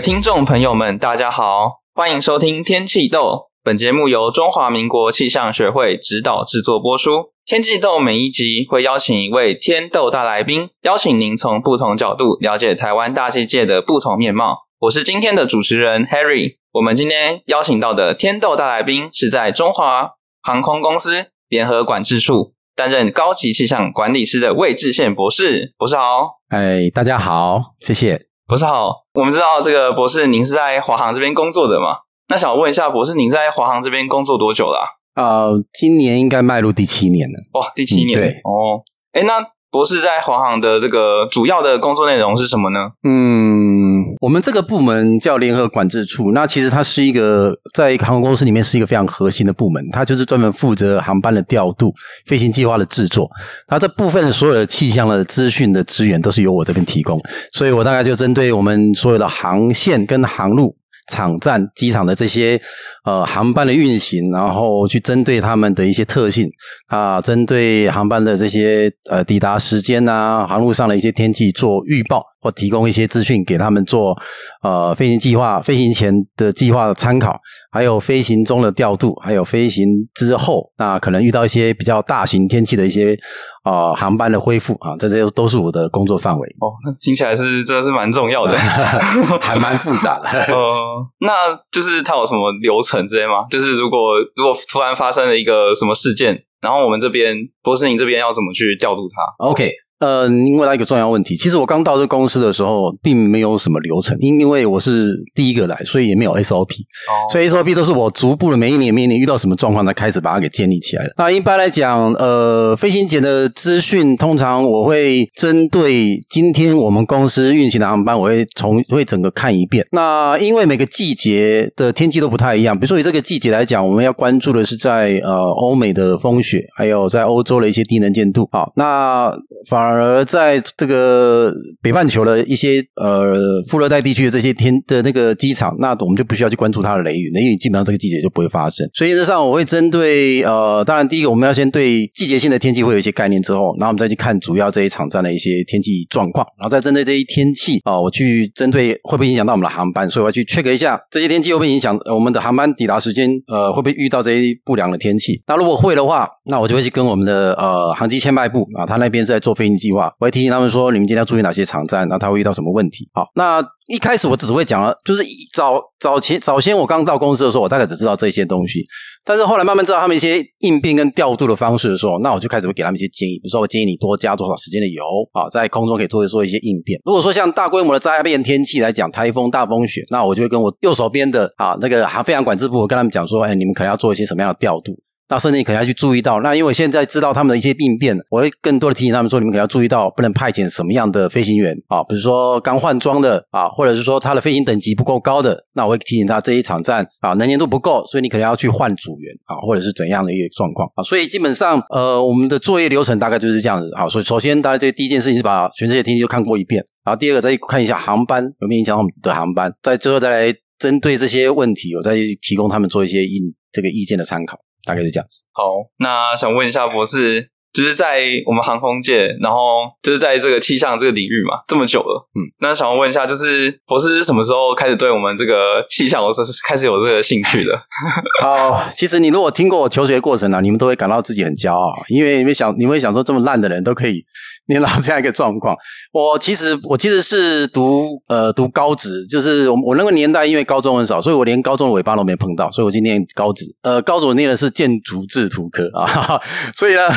听众朋友们，大家好，欢迎收听《天气豆》。本节目由中华民国气象学会指导制作播出。《天气豆》每一集会邀请一位天豆大来宾，邀请您从不同角度了解台湾大气界的不同面貌。我是今天的主持人 Harry。我们今天邀请到的天豆大来宾是在中华航空公司联合管制处担任高级气象管理师的魏志宪博士。博士好，哎，大家好，谢谢。博士好，我们知道这个博士您是在华航这边工作的嘛？那想问一下，博士您在华航这边工作多久了啊？呃，今年应该迈入第七年了。哇，第七年，嗯、对哦。哎，那博士在华航的这个主要的工作内容是什么呢？嗯，我们这个部门叫联合管制处，那其实它是一个在航空公司里面是一个非常核心的部门，它就是专门负责航班的调度、飞行计划的制作。那这部分所有的气象的资讯的资源都是由我这边提供，所以我大概就针对我们所有的航线跟航路。场站、机场的这些呃航班的运行，然后去针对他们的一些特性啊，针对航班的这些呃抵达时间呐、航路上的一些天气做预报。或提供一些资讯给他们做呃飞行计划、飞行前的计划的参考，还有飞行中的调度，还有飞行之后那可能遇到一些比较大型天气的一些呃航班的恢复啊，这些都是我的工作范围。哦，那听起来是真的是蛮重要的 还蛮复杂的。呃，那就是它有什么流程之类吗？就是如果如果突然发生了一个什么事件，然后我们这边博士您这边要怎么去调度它？OK。呃，您问到一个重要问题，其实我刚到这公司的时候，并没有什么流程，因因为我是第一个来，所以也没有 SOP，哦，所以 SOP 都是我逐步的每一年每一年遇到什么状况才开始把它给建立起来的。那一般来讲，呃，飞行前的资讯，通常我会针对今天我们公司运行的航班，我会从会整个看一遍。那因为每个季节的天气都不太一样，比如说以这个季节来讲，我们要关注的是在呃欧美的风雪，还有在欧洲的一些低能见度。好，那反而。而在这个北半球的一些呃副热带地区的这些天的那个机场，那我们就不需要去关注它的雷雨，雷雨基本上这个季节就不会发生。所以，实上我会针对呃，当然第一个我们要先对季节性的天气会有一些概念之后，然后我们再去看主要这一场站的一些天气状况，然后再针对这些天气啊、我去针对会不会影响到我们的航班，所以我要去 check 一下这些天气会不会影响我们的航班抵达时间，呃，会不会遇到这些不良的天气？那如果会的话，那我就会去跟我们的呃航机签派部啊，他那边是在做飞行计划，我会提醒他们说，你们今天要注意哪些场站，然后他会遇到什么问题。好，那一开始我只会讲了，就是早早前早先我刚到公司的时候，我大概只知道这些东西，但是后来慢慢知道他们一些应变跟调度的方式的时候，那我就开始会给他们一些建议，比如说我建议你多加多少时间的油啊，在空中可以做一做一些应变。如果说像大规模的灾变天气来讲，台风、大风雪，那我就会跟我右手边的啊那个航飞航管制部，我跟他们讲说，哎，你们可能要做一些什么样的调度。那甚至你可能要去注意到，那因为我现在知道他们的一些病变，我会更多的提醒他们说，你们可能要注意到，不能派遣什么样的飞行员啊，比如说刚换装的啊，或者是说他的飞行等级不够高的，那我会提醒他这一场战啊能见度不够，所以你可能要去换组员啊，或者是怎样的一个状况啊。所以基本上，呃，我们的作业流程大概就是这样子。好，所以首先，大家这第一件事情是把全世界天气都看过一遍，然后第二个再看一下航班有没有影响我们的航班，再最后再来针对这些问题，我再提供他们做一些意这个意见的参考。大概是这样子。好，那想问一下博士，就是在我们航空界，然后就是在这个气象这个领域嘛，这么久了，嗯，那想问一下，就是博士是什么时候开始对我们这个气象，我是开始有这个兴趣的？哦，其实你如果听过我求学过程啊，你们都会感到自己很骄傲，因为你们想，你们会想说，这么烂的人都可以。年老这样一个状况，我其实我其实是读呃读高职，就是我我那个年代因为高中很少，所以我连高中的尾巴都没碰到，所以我今天高职，呃高中念的是建筑制图科啊，所以呢，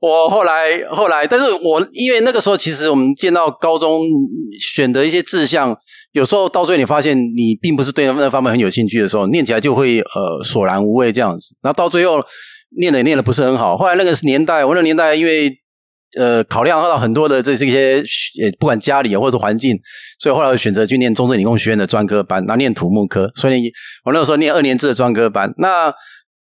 我后来后来，但是我因为那个时候其实我们见到高中选的一些志向，有时候到最后你发现你并不是对那方面很有兴趣的时候，念起来就会呃索然无味这样子，然后到最后念的念的不是很好，后来那个年代，我那个年代因为。呃，考量到很多的这这些，不管家里或者环境，所以后来我选择去念中正理工学院的专科班，然后念土木科。所以我那个时候念二年制的专科班。那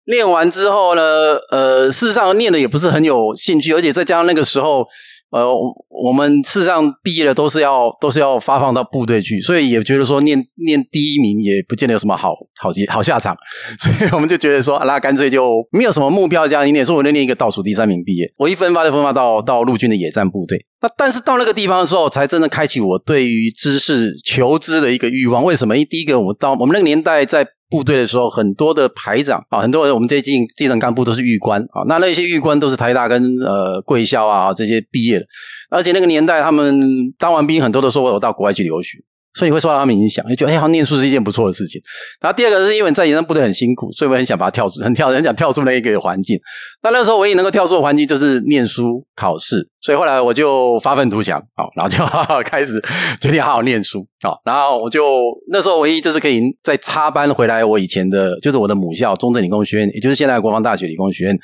念完之后呢，呃，事实上念的也不是很有兴趣，而且再加上那个时候呃，我们事实上毕业了都是要都是要发放到部队去，所以也觉得说念念第一名也不见得有什么好好结好下场，所以我们就觉得说，那干脆就没有什么目标这样一念，说我就念一个倒数第三名毕业。我一分发就分发到到陆军的野战部队。那但是到那个地方的时候，才真的开启我对于知识求知的一个欲望。为什么？因为第一个，我到我们那个年代在。部队的时候，很多的排长啊，很多人我们这些基层干部都是狱官啊，那那些狱官都是台大跟呃贵校啊这些毕业的，而且那个年代他们当完兵，很多都说我有到国外去留学。所以你会受到他们影响，就觉得哎，好念书是一件不错的事情。然后第二个是因为在野战部队很辛苦，所以我很想把它跳出，很跳，很想跳出那一个环境。那那时候唯一能够跳出的环境就是念书考试，所以后来我就发愤图强，好，然后就开始决定好好念书，好，然后我就那时候唯一就是可以再插班回来我以前的，就是我的母校中正理工学院，也就是现在的国防大学理工学院。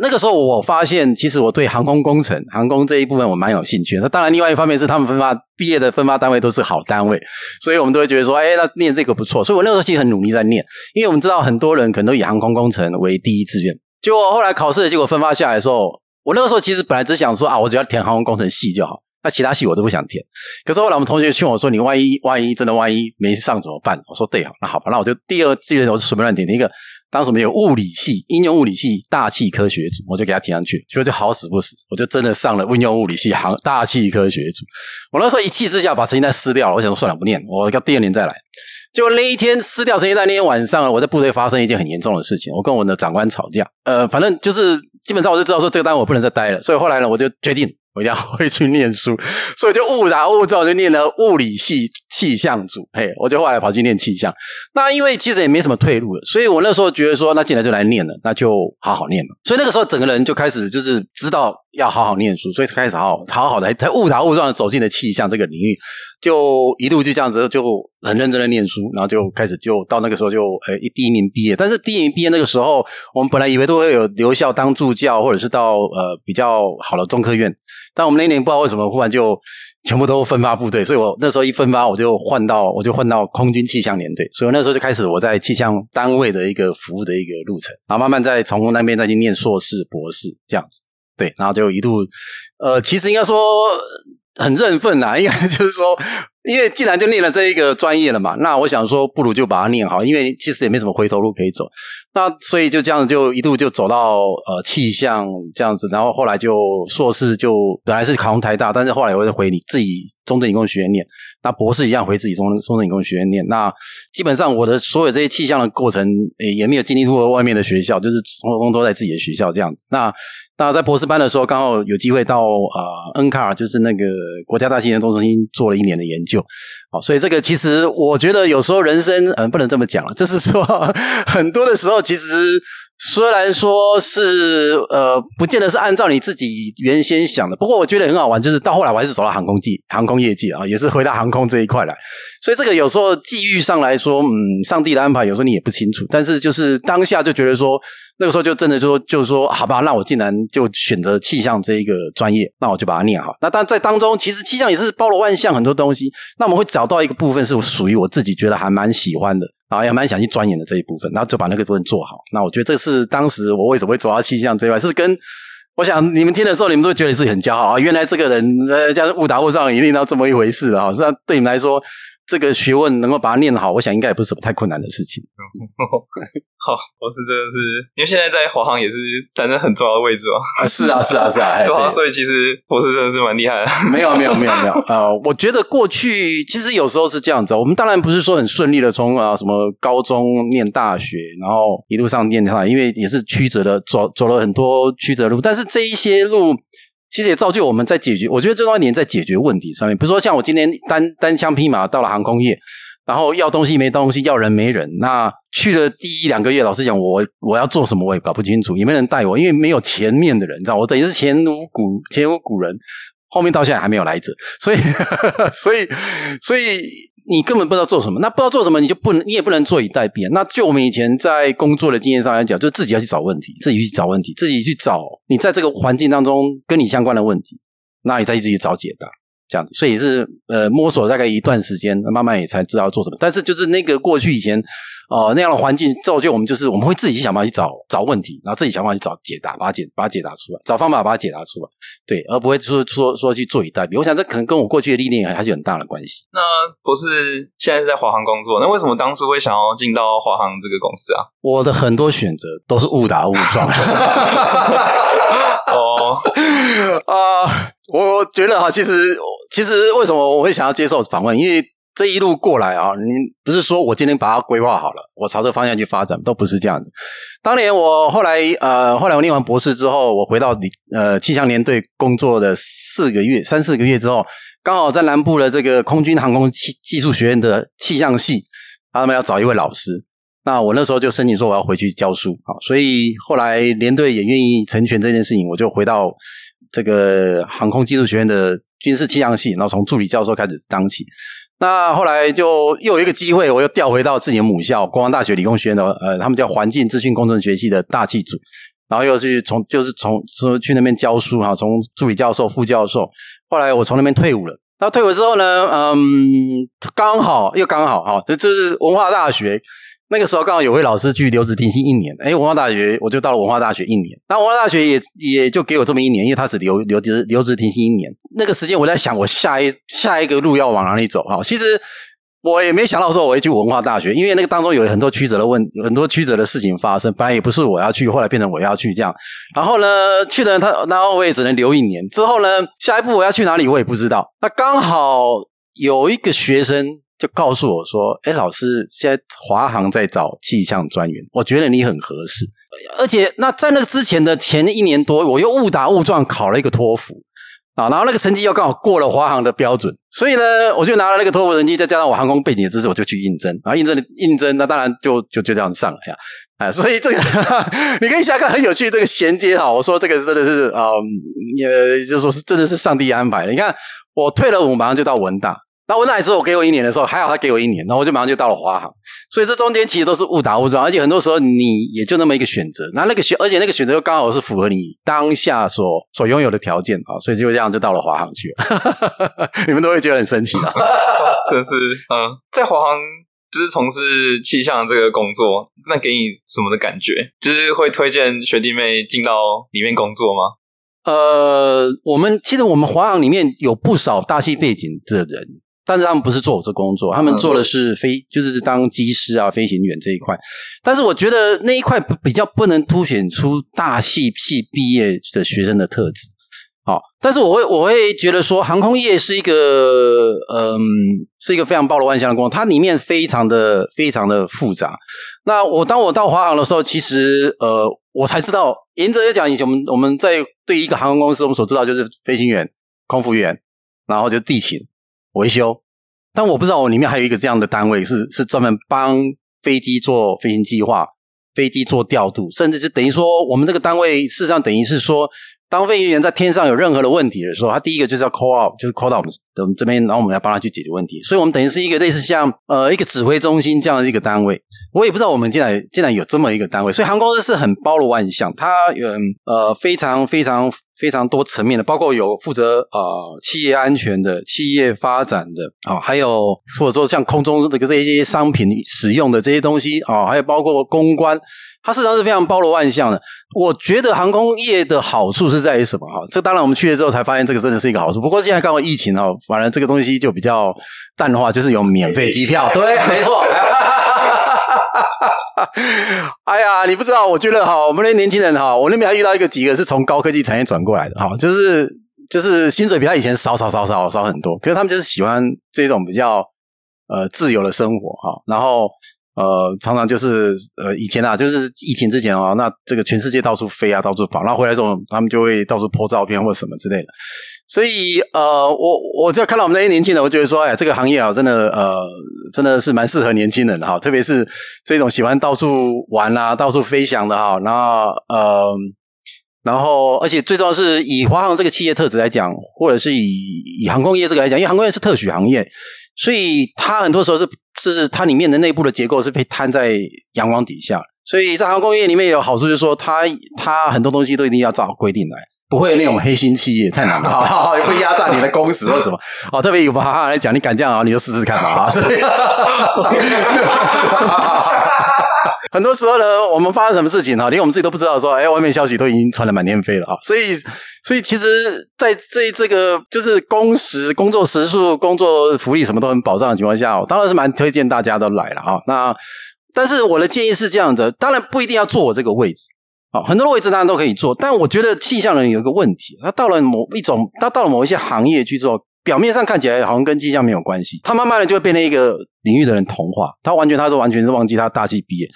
那个时候，我发现其实我对航空工程、航空这一部分我蛮有兴趣。那当然，另外一方面是他们分发毕业的分发单位都是好单位，所以我们都会觉得说，哎，那念这个不错。所以我那个时候其实很努力在念，因为我们知道很多人可能都以航空工程为第一志愿。结果后来考试的结果分发下来的时候，我那个时候其实本来只想说啊，我只要填航空工程系就好，那其他系我都不想填。可是后来我们同学劝我说，你万一万一真的万一没上怎么办？我说对好，那好吧，那我就第二志愿我就随便乱填一个。当时没有物理系、应用物理系、大气科学组，我就给他填上去，结果就好死不死，我就真的上了应用物理系、航大气科学组。我那时候一气之下把成绩单撕掉了，我想说算了，不念，我要第二年再来。结果那一天撕掉成绩单那天晚上，我在部队发生一件很严重的事情，我跟我的长官吵架。呃，反正就是基本上我就知道说这个单我不能再待了，所以后来呢，我就决定。我要回去念书，所以就误打误撞就念了物理系气象组。嘿，我就后来跑去念气象。那因为其实也没什么退路了，所以我那时候觉得说，那进来就来念了，那就好好念嘛。所以那个时候整个人就开始就是知道要好好念书，所以开始好好好的才误打误撞的走进了气象这个领域，就一路就这样子就很认真的念书，然后就开始就到那个时候就诶第一名毕业。但是第一名毕业那个时候，我们本来以为都会有留校当助教，或者是到呃比较好的中科院。但我们那年不知道为什么忽然就全部都分发部队，所以我那时候一分发我就换到我就换到空军气象连队，所以我那时候就开始我在气象单位的一个服务的一个路程，然后慢慢再从那边再去念硕士、博士这样子，对，然后就一度呃，其实应该说很认份啦，应该 就是说。因为既然就念了这一个专业了嘛，那我想说，不如就把它念好。因为其实也没什么回头路可以走，那所以就这样就一度就走到呃气象这样子，然后后来就硕士就本来是考上台大，但是后来我就回你自己中正理工学院念。那博士一样回自己中中正理工学院念。那基本上我的所有这些气象的过程，也也没有经历过外面的学校，就是通通都在自己的学校这样子。那那在博士班的时候，刚好有机会到呃 NCAR，就是那个国家大气研究中心做了一年的研究。好，所以这个其实我觉得有时候人生，嗯，不能这么讲了，就是说 很多的时候，其实虽然说是呃，不见得是按照你自己原先想的，不过我觉得很好玩，就是到后来我还是走到航空界、航空业界啊，也是回到航空这一块来。所以这个有时候际遇上来说，嗯，上帝的安排有时候你也不清楚，但是就是当下就觉得说。那个时候就真的就说，就说，好吧，那我既然就选择气象这一个专业，那我就把它念好。那但在当中，其实气象也是包罗万象，很多东西。那我们会找到一个部分是属于我自己觉得还蛮喜欢的，然后也蛮想去钻研的这一部分，然后就把那个部分做好。那我觉得这是当时我为什么会走到气象这一块，是跟我想你们听的时候，你们都会觉得自己很骄傲啊，原来这个人呃，这样误打误撞一定到这么一回事了哈。那对你们来说。这个学问能够把它念好，我想应该也不是什么太困难的事情。好，我是真的是，因为现在在华航也是担任很重要的位置哦。啊，是啊，是啊，是啊，对啊，所以其实我是真的是蛮厉害的。没有，没有，没有，没有。呃，我觉得过去其实有时候是这样子。我们当然不是说很顺利的从啊什么高中念大学，然后一路上念上来，因为也是曲折的走走了很多曲折路，但是这一些路。其实也造就我们在解决，我觉得最重要一点在解决问题上面。比如说，像我今天单单枪匹马到了航空业，然后要东西没东西，要人没人。那去了第一两个月，老实讲，我我要做什么我也搞不清楚，也没人带我，因为没有前面的人，你知道，我等于是前无古前无古人，后面到现在还没有来者，所以所以 所以。你根本不知道做什么，那不知道做什么，你就不能，你也不能坐以待毙啊。那就我们以前在工作的经验上来讲，就自己要去找问题，自己去找问题，自己去找你在这个环境当中跟你相关的问题，那你再去自己找解答。这样子，所以是呃摸索大概一段时间，慢慢也才知道要做什么。但是就是那个过去以前哦、呃、那样的环境造就我们，就是我们会自己去想办法去找找问题，然后自己想办法去找解答，把它解把它解答出来，找方法把它解答出来，对，而不会说说说去坐以待毙。我想这可能跟我过去的历练还是有很大的关系。那不是现在是在华航工作，那为什么当初会想要进到华航这个公司啊？我的很多选择都是误打误撞。哦啊、我觉得哈，其实。其实为什么我会想要接受访问？因为这一路过来啊，你不是说我今天把它规划好了，我朝这个方向去发展，都不是这样子。当年我后来呃，后来我念完博士之后，我回到呃气象联队工作的四个月，三四个月之后，刚好在南部的这个空军航空技技术学院的气象系，他们要找一位老师。那我那时候就申请说我要回去教书啊，所以后来联队也愿意成全这件事情，我就回到这个航空技术学院的。军事气象系，然后从助理教授开始当起。那后来就又有一个机会，我又调回到自己的母校——国防大学理工学院的，呃，他们叫环境资讯工程学系的大气组。然后又去从，就是从说去那边教书哈，从助理教授、副教授。后来我从那边退伍了。那退伍之后呢，嗯，刚好又刚好哈，这这是文化大学。那个时候刚好有位老师去留职停薪一年，哎，文化大学我就到了文化大学一年，那文化大学也也就给我这么一年，因为他只留留职留职停薪一年。那个时间我在想，我下一下一个路要往哪里走？哈，其实我也没想到说我会去文化大学，因为那个当中有很多曲折的问，很多曲折的事情发生。本来也不是我要去，后来变成我要去这样。然后呢，去了他，然后我也只能留一年。之后呢，下一步我要去哪里，我也不知道。那刚好有一个学生。就告诉我说：“哎，老师，现在华航在找气象专员，我觉得你很合适。而且，那在那个之前的前一年多，我又误打误撞考了一个托福啊，然后那个成绩又刚好过了华航的标准，所以呢，我就拿了那个托福成绩，再加上我航空背景的知识，我就去应征。然后应征应征，那当然就就就这样上了呀。啊，所以这个 你可以想看很有趣这个衔接哈。我说这个真的是啊，也，就说是真的是上帝安排的。你看，我退了伍，马上就到文大。”那我那一次我给我一年的时候，还好他给我一年，然后我就马上就到了华航，所以这中间其实都是误打误撞，而且很多时候你也就那么一个选择，那那个选，而且那个选择又刚好是符合你当下所所拥有的条件啊，所以就这样就到了华航去了。你们都会觉得很神奇的，真是嗯，在华航就是从事气象这个工作，那给你什么的感觉？就是会推荐学弟妹进到里面工作吗？呃，我们其实我们华航里面有不少大气背景的人。但是他们不是做我这工作，他们做的是飞，就是当机师啊、飞行员这一块。但是我觉得那一块比较不能凸显出大系系毕业的学生的特质。好，但是我会我会觉得说，航空业是一个嗯，是一个非常包罗万象的工作，它里面非常的非常的复杂。那我当我到华航的时候，其实呃，我才知道，严格来讲，以前我们我们在对一个航空公司，我们所知道就是飞行员、空服员，然后就地勤。维修，但我不知道我里面还有一个这样的单位，是是专门帮飞机做飞行计划、飞机做调度，甚至就等于说，我们这个单位事实上等于是说。当飞行员在天上有任何的问题的时候，他第一个就是要 call out，就是 call 到我们我们这边，然后我们要帮他去解决问题。所以，我们等于是一个类似像呃一个指挥中心这样的一个单位。我也不知道我们竟然竟然有这么一个单位，所以航空公司是很包罗万象，它有呃非常非常非常多层面的，包括有负责呃企业安全的、企业发展的啊、哦，还有或者说像空中这个这些商品使用的这些东西啊、哦，还有包括公关。它事实上是非常包罗万象的。我觉得航空业的好处是在于什么？哈，这当然我们去了之后才发现，这个真的是一个好处。不过现在刚好疫情哦，反而这个东西就比较淡化，就是有免费机票。对，没错。哎呀，你不知道，我觉得哈，我们那年轻人哈，我那边还遇到一个几个是从高科技产业转过来的哈，就是就是薪水比他以前少少少少少很多，可是他们就是喜欢这种比较呃自由的生活哈，然后。呃，常常就是呃，以前啊，就是疫情之前啊，那这个全世界到处飞啊，到处跑，然后回来之后，他们就会到处拍照片或什么之类的。所以呃，我我就看到我们那些年轻人，我觉得说，哎，这个行业啊，真的呃，真的是蛮适合年轻人的哈，特别是这种喜欢到处玩啊、到处飞翔的哈。然后呃，然后而且最重要是以华航这个企业特质来讲，或者是以以航空业这个来讲，因为航空业是特许行业，所以它很多时候是。是它里面的内部的结构是被摊在阳光底下，所以在航空业里面有好处，就是说它它很多东西都一定要照规定来。不会那种黑心企业太难了，会压榨你的工时或什么。哦，特别有哈哈来讲，你敢这样啊，你就试试看吧啊！所以。很多时候呢，我们发生什么事情哈，连我们自己都不知道。说，哎，外面消息都已经传得满天飞了啊！所以，所以其实，在这这个就是工时、工作时数、工作福利什么都很保障的情况下，我当然是蛮推荐大家都来了啊。那，但是我的建议是这样的，当然不一定要坐我这个位置啊，很多的位置当然都可以做，但我觉得气象人有一个问题，他到了某一种，他到了某一些行业去做。表面上看起来好像跟气象没有关系，他慢慢的就会变成一个领域的人同化，他完全他是完全是忘记他大气毕业。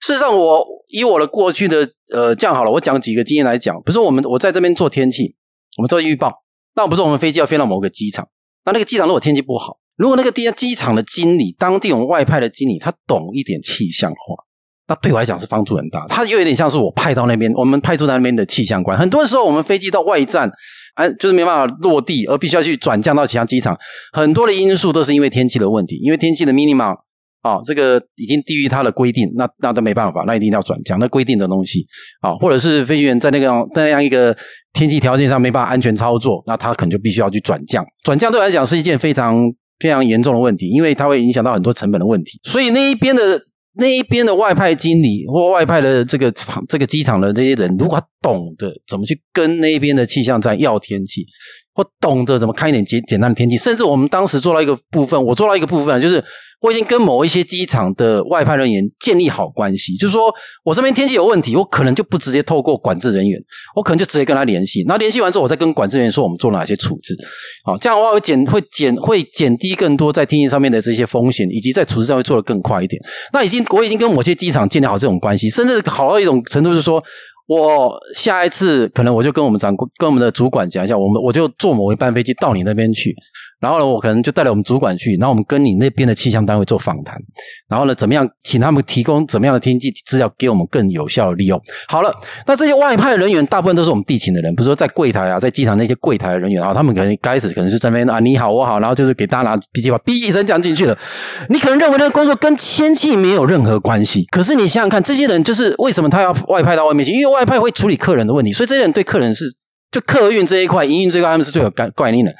事实上我，以我的过去的呃这样好了，我讲几个经验来讲，比如说我们我在这边做天气，我们做预报，那不是我们飞机要飞到某个机场，那那个机场如果天气不好，如果那个地机场的经理，当地我们外派的经理，他懂一点气象的话，那对我来讲是帮助很大。他又有点像是我派到那边，我们派驻在那边的气象官。很多时候我们飞机到外站。哎，就是没办法落地，而必须要去转降到其他机场。很多的因素都是因为天气的问题，因为天气的 minimum 啊，这个已经低于它的规定，那那都没办法，那一定要转降。那规定的东西啊，或者是飞行员在那个在那样一个天气条件上没办法安全操作，那他可能就必须要去转降。转降对我来讲是一件非常非常严重的问题，因为它会影响到很多成本的问题。所以那一边的。那一边的外派经理或外派的这个场、这个机场的这些人，如果懂得怎么去跟那边的气象站要天气，或懂得怎么看一点简简单的天气，甚至我们当时做到一个部分，我做到一个部分就是。我已经跟某一些机场的外派人员建立好关系，就是说我这边天气有问题，我可能就不直接透过管制人员，我可能就直接跟他联系，然后联系完之后，我再跟管制人员说我们做了哪些处置，好，这样的话会减会减会减低更多在天气上面的这些风险，以及在处置上会做得更快一点。那已经我已经跟某些机场建立好这种关系，甚至好到一种程度，是说。我下一次可能我就跟我们长跟我们的主管讲一下，我们我就坐某一班飞机到你那边去，然后呢，我可能就带了我们主管去，然后我们跟你那边的气象单位做访谈，然后呢，怎么样请他们提供怎么样的天气资料给我们更有效的利用。好了，那这些外派人员大部分都是我们地勤的人，比如说在柜台啊，在机场那些柜台的人员啊，他们可能开始可能是这边啊，你好我好，然后就是给大家拿笔记本，哔一声讲进去了。你可能认为那个工作跟天气没有任何关系，可是你想想看，这些人就是为什么他要外派到外面去？因为外派会处理客人的问题，所以这些人对客人是就客运这一块、营运这一块，他们是最有概概念的。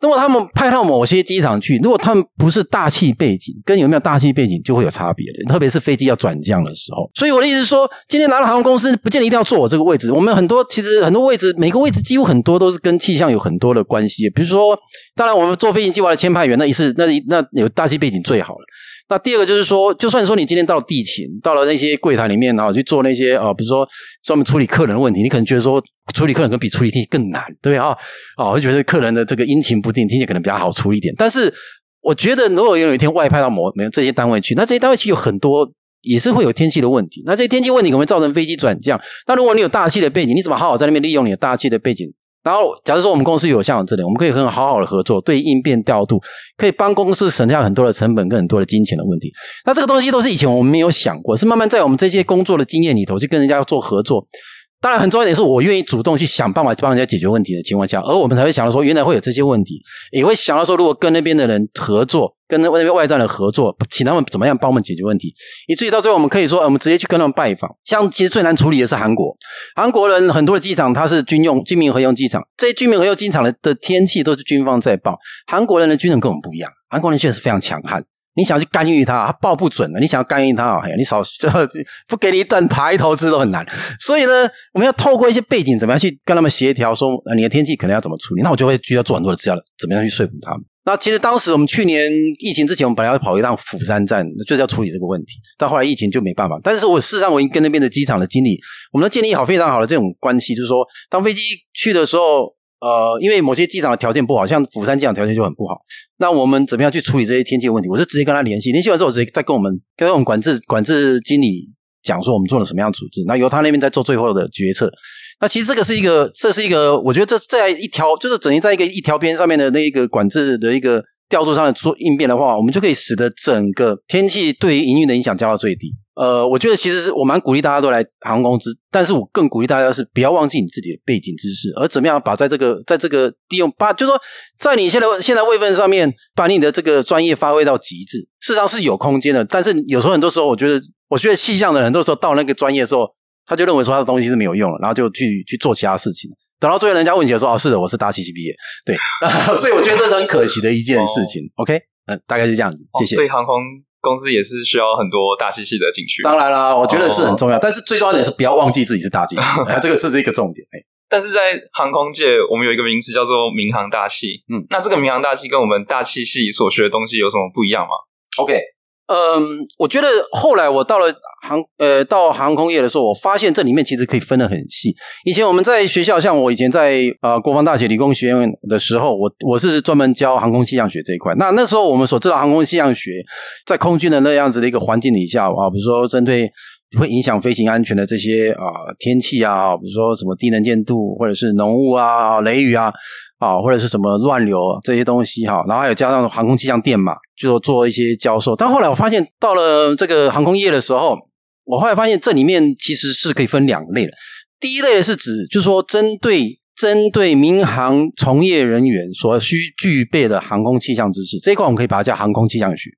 如果他们派到某些机场去，如果他们不是大气背景，跟有没有大气背景就会有差别的。特别是飞机要转降的时候。所以我的意思是说，今天来了航空公司，不见得一定要坐我这个位置。我们很多其实很多位置，每个位置几乎很多都是跟气象有很多的关系。比如说，当然我们坐飞行计划的签派员，那一次那那有大气背景最好了。那第二个就是说，就算说你今天到了地勤，到了那些柜台里面啊，去做那些啊，比如说专门处理客人的问题，你可能觉得说处理客人可能比处理天气更难，对不对啊？啊，会觉得客人的这个阴晴不定，天气可能比较好处理一点。但是我觉得，如果有一天外派到某没有这些单位去，那这些单位去有很多也是会有天气的问题。那这些天气问题可能会造成飞机转降。那如果你有大气的背景，你怎么好好在那边利用你的大气的背景？然后，假如说我们公司有像这里，我们可以很好好的合作，对应变调度，可以帮公司省下很多的成本跟很多的金钱的问题。那这个东西都是以前我们没有想过，是慢慢在我们这些工作的经验里头去跟人家做合作。当然，很重要一点是我愿意主动去想办法帮人家解决问题的情况下，而我们才会想到说，原来会有这些问题，也会想到说，如果跟那边的人合作。跟那边外站的合作，请他们怎么样帮我们解决问题，以至于到最后，我们可以说，我们直接去跟他们拜访。像其实最难处理的是韩国，韩国人很多的机场它是军用、军民合用机场，这些军民合用机场的的天气都是军方在报。韩国人的军人跟我们不一样，韩国人确实非常强悍。你想要去干预他，他报不准的。你想要干预他，哎呀，你少 不给你一顿排头吃都很难。所以呢，我们要透过一些背景，怎么样去跟他们协调，说你的天气可能要怎么处理。那我就会需要做很多的资料，怎么样去说服他们。那其实当时我们去年疫情之前，我们本来要跑一趟釜山站，就是要处理这个问题。但后来疫情就没办法。但是我事实上我已经跟那边的机场的经理，我们都建立好非常好的这种关系，就是说，当飞机去的时候，呃，因为某些机场的条件不好，像釜山机场条件就很不好。那我们怎么样去处理这些天气问题？我就直接跟他联系，联系完之后，直接再跟我们跟我们管制管制经理讲说，我们做了什么样的处置，那由他那边再做最后的决策。那其实这个是一个，这是一个，我觉得这在一条，就是整于在一个一条边上面的那一个管制的一个调度上的做应变的话，我们就可以使得整个天气对于营运的影响降到最低。呃，我觉得其实是我蛮鼓励大家都来航空公司，但是我更鼓励大家是不要忘记你自己的背景知识，而怎么样把在这个在这个利用把，就是说在你现在现在位分上面，把你的这个专业发挥到极致，事实上是有空间的。但是有时候很多时候，我觉得我觉得气象的人，很多时候到那个专业的时候。他就认为说他的东西是没有用了，然后就去去做其他事情。等到最后人家问起来说：“哦，是的，我是大气系毕业。”对，所以我觉得这是很可惜的一件事情。哦、OK，嗯，大概是这样子。谢谢。哦、所以航空公司也是需要很多大气系的进去。当然啦，我觉得是很重要，哦、但是最重要的是不要忘记自己是大气系，这个是一个重点。哎，但是在航空界，我们有一个名词叫做民航大气。嗯，那这个民航大气跟我们大气系所学的东西有什么不一样吗？OK。嗯，我觉得后来我到了航呃到航空业的时候，我发现这里面其实可以分得很细。以前我们在学校，像我以前在呃国防大学理工学院的时候，我我是专门教航空气象学这一块。那那时候我们所知道航空气象学，在空军的那样子的一个环境底下啊，比如说针对会影响飞行安全的这些啊天气啊，比如说什么低能见度或者是浓雾啊、雷雨啊。啊，或者是什么乱流这些东西哈，然后还有加上航空气象电码，就做一些教授。但后来我发现，到了这个航空业的时候，我后来发现这里面其实是可以分两类的。第一类的是指，就是说针对针对民航从业人员所需具备的航空气象知识这一块，我们可以把它叫航空气象学。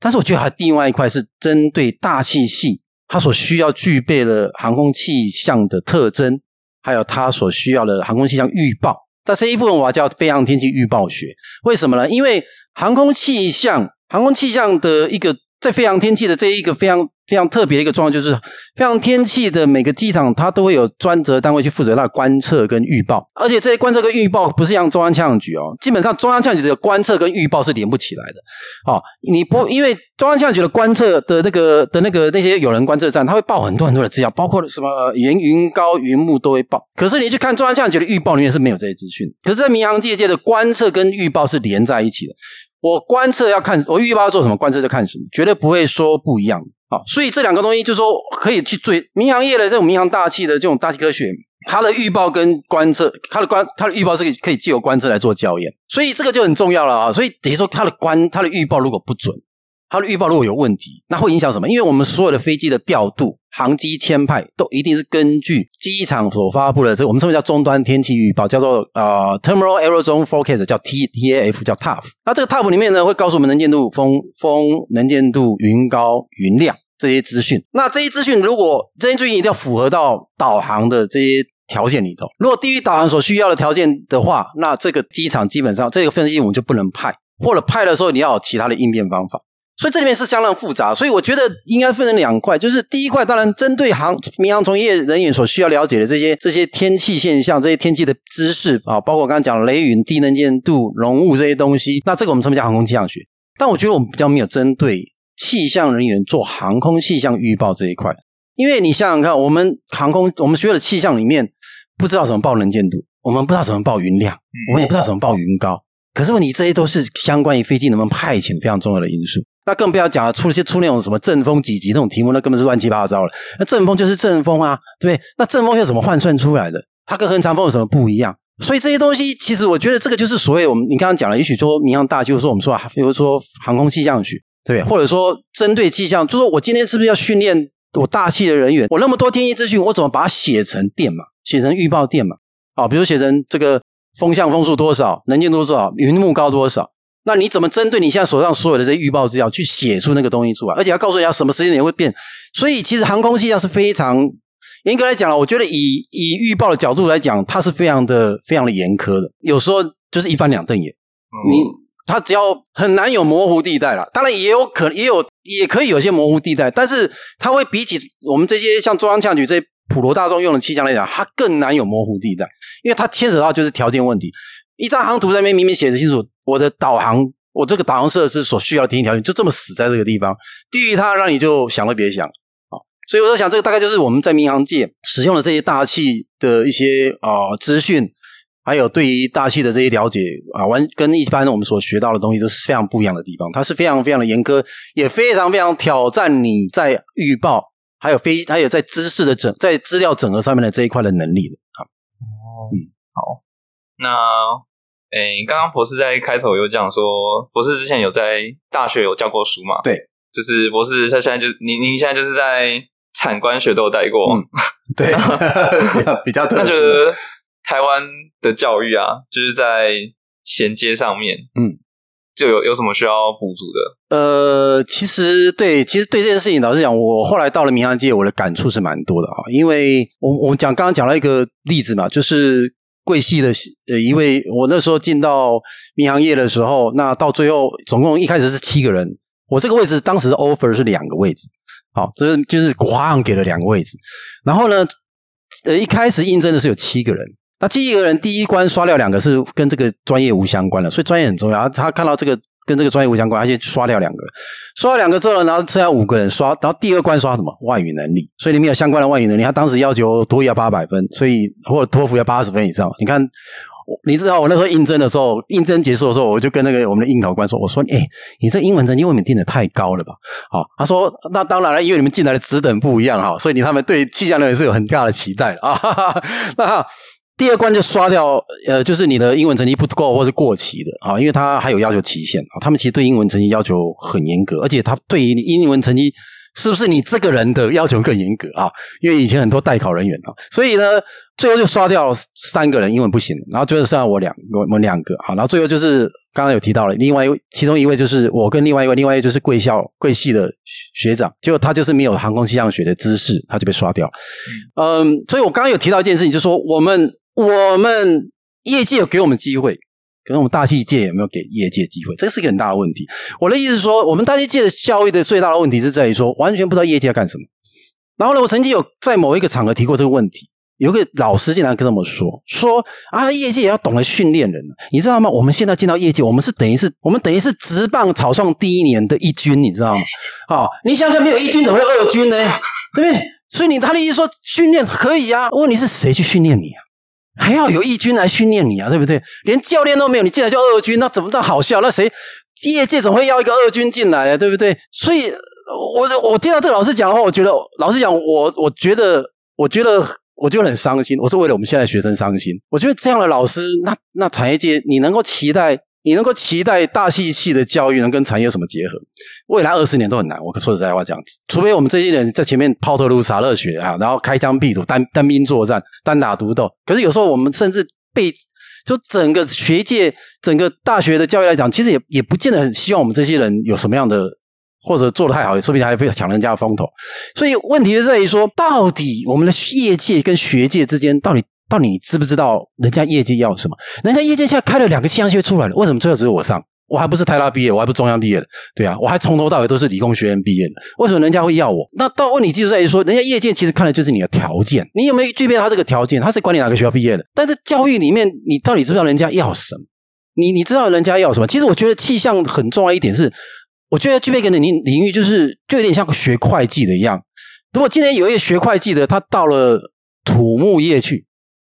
但是我觉得还另外一块是针对大气系，它所需要具备的航空气象的特征，还有它所需要的航空气象预报。在这一部分，我要叫飞扬天气预报学。为什么呢？因为航空气象，航空气象的一个在飞扬天气的这一个非常非常特别的一个状况，就是非常天气的每个机场，它都会有专责单位去负责它的观测跟预报。而且这些观测跟预报不是像中央气象局哦，基本上中央气象局的观测跟预报是连不起来的。哦，你不因为中央气象局的观测的那个的那个那些有人观测站，它会报很多很多的资料，包括什么云云高云雾都会报。可是你去看中央气象局的预报里面是没有这些资讯。可是，在民航界界的观测跟预报是连在一起的。我观测要看，我预报要做什么，观测就看什么，绝对不会说不一样。啊，所以这两个东西就是说可以去追民航业的这种民航大气的这种大气科学，它的预报跟观测，它的观它的预报是可以可以借由观测来做校验，所以这个就很重要了啊。所以等于说它的观它的预报如果不准。它的预报如果有问题，那会影响什么？因为我们所有的飞机的调度、航机签派都一定是根据机场所发布的这个我们称为叫终端天气预报，叫做呃 Terminal Aero Zone Forecast，叫 T T A F，叫 TAF。那这个 TAF 里面呢，会告诉我们能见度、风风能见度、云高、云量这些资讯。那这些资讯如果这些资讯一定要符合到导航的这些条件里头，如果低于导航所需要的条件的话，那这个机场基本上这个分析我们就不能派，或者派的时候你要有其他的应变方法。所以这里面是相当复杂，所以我觉得应该分成两块，就是第一块当然针对航民航从业人员所需要了解的这些这些天气现象、这些天气的知识啊，包括我刚刚讲雷云、低能见度、浓雾这些东西，那这个我们称为叫航空气象学。但我觉得我们比较没有针对气象人员做航空气象预报这一块，因为你想想看，我们航空我们学的气象里面不知道怎么报能见度，我们不知道怎么报云量，我们也不知道怎么报云高。可是问题这些都是相关于飞机能不能派遣非常重要的因素。那更不要讲了，出了些出那种什么阵风几级那种题目，那根本是乱七八糟了。那阵风就是阵风啊，对不对？那阵风又怎么换算出来的？它跟横长风有什么不一样？所以这些东西，其实我觉得这个就是所谓我们你刚刚讲了，也许说民航大，就是说我们说，比如说航空气象学，对不对？或者说针对气象，就说我今天是不是要训练我大气的人员？我那么多天气资讯，我怎么把它写成电码，写成预报电码？啊，比如写成这个风向风速多少，能见度多少，云幕高多少？那你怎么针对你现在手上所有的这些预报资料去写出那个东西出来？而且要告诉人家什么时间点会变？所以其实航空气象是非常严格来讲了，我觉得以以预报的角度来讲，它是非常的非常的严苛的。有时候就是一翻两瞪眼，你它只要很难有模糊地带了。当然也有可能也有也可以有些模糊地带，但是它会比起我们这些像中央气象局这些普罗大众用的气象来讲，它更难有模糊地带，因为它牵扯到就是条件问题。一张航图上面明明写的清楚。我的导航，我这个导航设施所需要的天气条件就这么死在这个地方，低于它，让你就想都别想啊！所以我在想，这个大概就是我们在民航界使用的这些大气的一些啊、呃、资讯，还有对于大气的这些了解啊，完跟一般我们所学到的东西都是非常不一样的地方。它是非常非常的严苛，也非常非常挑战你在预报，还有非还有在知识的整在资料整合上面的这一块的能力的啊。哦，嗯，好，那。诶，你刚刚博士在开头有讲说，博士之前有在大学有教过书嘛？对，就是博士他现在就您您现在就是在产官学都有待过，嗯、对，比较特殊。那觉得台湾的教育啊，就是在衔接上面，嗯，就有有什么需要补足的？呃，其实对，其实对这件事情，老实讲，我后来到了民航界，我的感触是蛮多的啊，因为我我讲刚刚讲了一个例子嘛，就是。贵系的呃一位，我那时候进到民航业的时候，那到最后总共一开始是七个人，我这个位置当时 offer 是两个位置，好，这是就是华航给了两个位置，然后呢，呃，一开始应征的是有七个人，那七个人第一关刷掉两个是跟这个专业无相关的，所以专业很重要，他看到这个。跟这个专业无相关，而且刷掉两个，刷了两个之后，然后剩下五个人刷，然后第二关刷什么外语能力，所以你没有相关的外语能力，他当时要求多益要八百分，所以或者托福要八十分以上。你看，你知道我那时候应征的时候，应征结束的时候，我就跟那个我们的应考官说：“我说，哎，你这英文成绩未免定的太高了吧？”好，他说：“那当然了，因为你们进来的职等不一样哈，所以你他们对气象人员是有很大的期待啊。哈哈”那。第二关就刷掉，呃，就是你的英文成绩不够或是过期的啊，因为他还有要求期限啊。他们其实对英文成绩要求很严格，而且他对于你英文成绩是不是你这个人的要求更严格啊？因为以前很多代考人员啊，所以呢，最后就刷掉三个人英文不行，然后最后剩下我两我我们两个啊，然后最后就是刚刚有提到了，另外一位其中一位就是我跟另外一位，另外一位就是贵校贵系的学长，结果他就是没有航空气象学的知识，他就被刷掉。嗯，所以我刚刚有提到一件事情，就是说我们。我们业界有给我们机会，可是我们大气界有没有给业界机会？这是一个很大的问题。我的意思是说，我们大气界的教育的最大的问题是在于说，完全不知道业界要干什么。然后呢，我曾经有在某一个场合提过这个问题，有个老师竟然跟我们说：“说啊，业界也要懂得训练人，你知道吗？我们现在进到业界，我们是等于是我们等于是直棒草创第一年的一军，你知道吗？好，你想想，没有一军怎么会有二军呢？对不对？所以你他的意思说训练可以啊，问题是谁去训练你啊？”还要有一军来训练你啊，对不对？连教练都没有，你进来就二军，那怎么那好笑？那谁业界总会要一个二军进来啊，对不对？所以，我我听到这个老师讲的话，我觉得老师讲，我我觉得，我觉得，我就很伤心。我是为了我们现在学生伤心。我觉得这样的老师，那那产业界你能够期待？你能够期待大气系的教育能跟产业有什么结合？未来二十年都很难。我说实在话，这样子，除非我们这些人在前面抛头颅洒热血啊，然后开疆辟土、单单兵作战、单打独斗。可是有时候我们甚至被就整个学界、整个大学的教育来讲，其实也也不见得很希望我们这些人有什么样的，或者做得太好，说不定还会抢人家的风头。所以问题是在于说，到底我们的业界跟学界之间到底？到底你知不知道人家业界要什么？人家业界现在开了两个气象学出来了，为什么最后只有我上？我还不是台大毕业，我还不是中央毕业的，对啊，我还从头到尾都是理工学院毕业的，为什么人家会要我？那到问题就在于说，人家业界其实看的就是你的条件，你有没有具备他这个条件？他是管你哪个学校毕业的？但是教育里面，你到底知不知道人家要什么？你你知道人家要什么？其实我觉得气象很重要一点是，我觉得具备一个领领域，就是就有点像学会计的一样。如果今天有一个学会计的，他到了土木业去。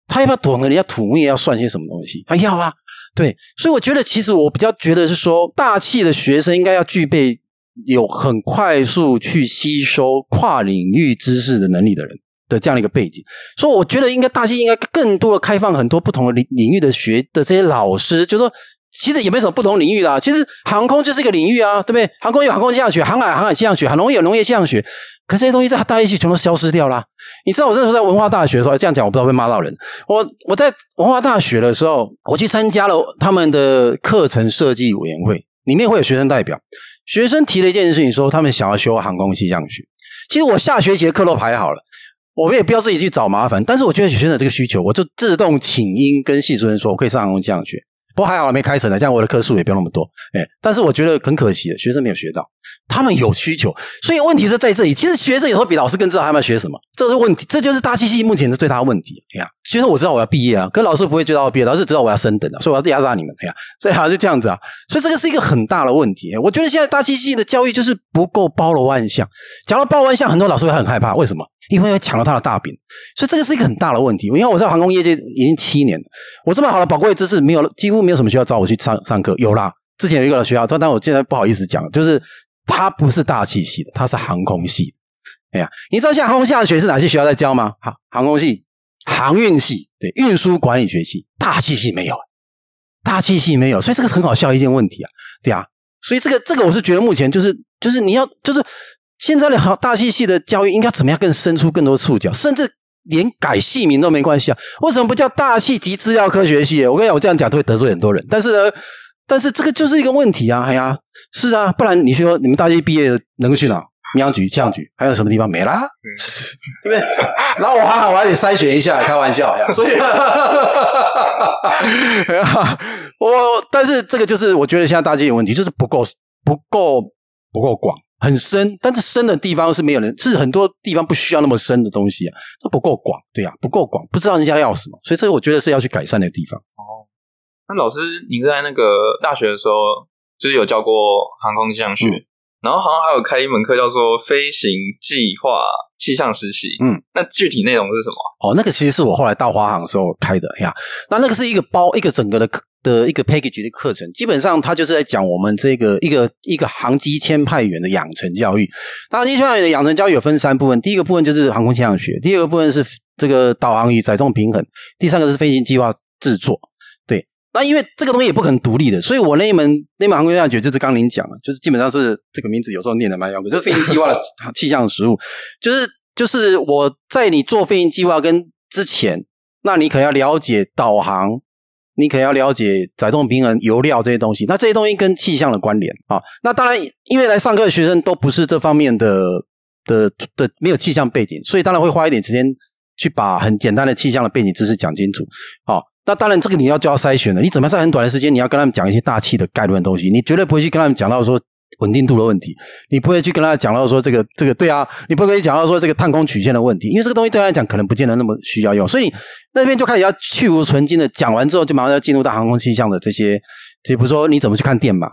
他要不要懂得人家土木业要算些什么东西？他要啊，对，所以我觉得，其实我比较觉得是说，大气的学生应该要具备有很快速去吸收跨领域知识的能力的人的这样的一个背景。所以我觉得，应该大气应该更多的开放很多不同的领领域的学的这些老师，就是说，其实也没什么不同领域啦。其实航空就是一个领域啊，对不对？航空有航空气象学，航海航海气象学，农业有农业气象学。可这些东西在大一系全都消失掉了。你知道我那时候在文化大学的时候，这样讲我不知道会骂到人。我我在文化大学的时候，我去参加了他们的课程设计委员会，里面会有学生代表。学生提了一件事情，说他们想要修航空气象学。其实我下学期的课都排好了，我们也不要自己去找麻烦。但是我觉得学生的这个需求，我就自动请缨跟系主任说，我可以上航空气象学。不过还好没开成呢，这样我的课数也不用那么多。哎，但是我觉得很可惜的，学生没有学到。他们有需求，所以问题是在这里。其实学生有时候比老师更知道他们要学什么，这是问题。这就是大气系目前的最大问题。哎呀，学生我知道我要毕业啊，可是老师不会知道我毕业，老师知道我要升等啊，所以我要压榨你们。哎呀，所以好像是这样子啊。所以这个是一个很大的问题。我觉得现在大气系的教育就是不够包罗万象。讲到包罗万象，很多老师会很害怕，为什么？因为会抢了他的大饼。所以这个是一个很大的问题。因为我在航空业界已经七年了，我这么好的宝贵知识，没有几乎没有什么学校找我去上上课。有啦，之前有一个学校，但但我现在不好意思讲，就是。它不是大气系的，它是航空系的。哎呀，你知道现在航空气象学是哪些学校在教吗？好，航空系、航运系，对，运输管理学系，大气系没有，大气系没有，所以这个很好笑一件问题啊，对啊，所以这个这个我是觉得目前就是就是你要就是现在的航大气系的教育应该怎么样更伸出更多触角，甚至连改系名都没关系啊？为什么不叫大气及资料科学系？我跟你讲，我这样讲都会得罪很多人，但是呢。但是这个就是一个问题啊！哎呀，是啊，不然你说你们大学毕业能够去哪？民航局、气象局，还有什么地方没啦？对不对？然后我还好，我还得筛选一下，开玩笑，所以，我但是这个就是我觉得现在大家有问题，就是不够不够不够广，很深，但是深的地方是没有人，是很多地方不需要那么深的东西啊，这不够广，对啊，不够广，不知道人家要什么，所以这个我觉得是要去改善的地方。哦，那老师，你在那个大学的时候，就是有教过航空气象学？嗯然后好像还有开一门课叫做飞行计划气象实习，嗯，那具体内容是什么？哦，那个其实是我后来到华航的时候开的呀。那那个是一个包一个整个的的一个 package 的课程，基本上它就是在讲我们这个一个一个航机签派员的养成教育。那航机签派员的养成教育有分三部分，第一个部分就是航空气象学，第二个部分是这个导航与载重平衡，第三个是飞行计划制作。那因为这个东西也不可能独立的，所以我那一门那门航空气象学就是刚您讲了，就是基本上是这个名字有时候念的蛮拗口，就是飞行计划的气象实务，就是就是我在你做飞行计划跟之前，那你可能要了解导航，你可能要了解载重平衡、油料这些东西，那这些东西跟气象的关联啊。那当然，因为来上课的学生都不是这方面的的的没有气象背景，所以当然会花一点时间去把很简单的气象的背景知识讲清楚，好。那当然，这个你要就要筛选了。你怎么在很短的时间，你要跟他们讲一些大气的概论东西？你绝对不会去跟他们讲到说稳定度的问题，你不会去跟他讲到说这个这个对啊，你不会跟你讲到说这个探空曲线的问题，因为这个东西对他来讲可能不见得那么需要用。所以你那边就开始要去无存菁的讲完之后，就马上要进入到航空气象的这些，就比如说你怎么去看电码。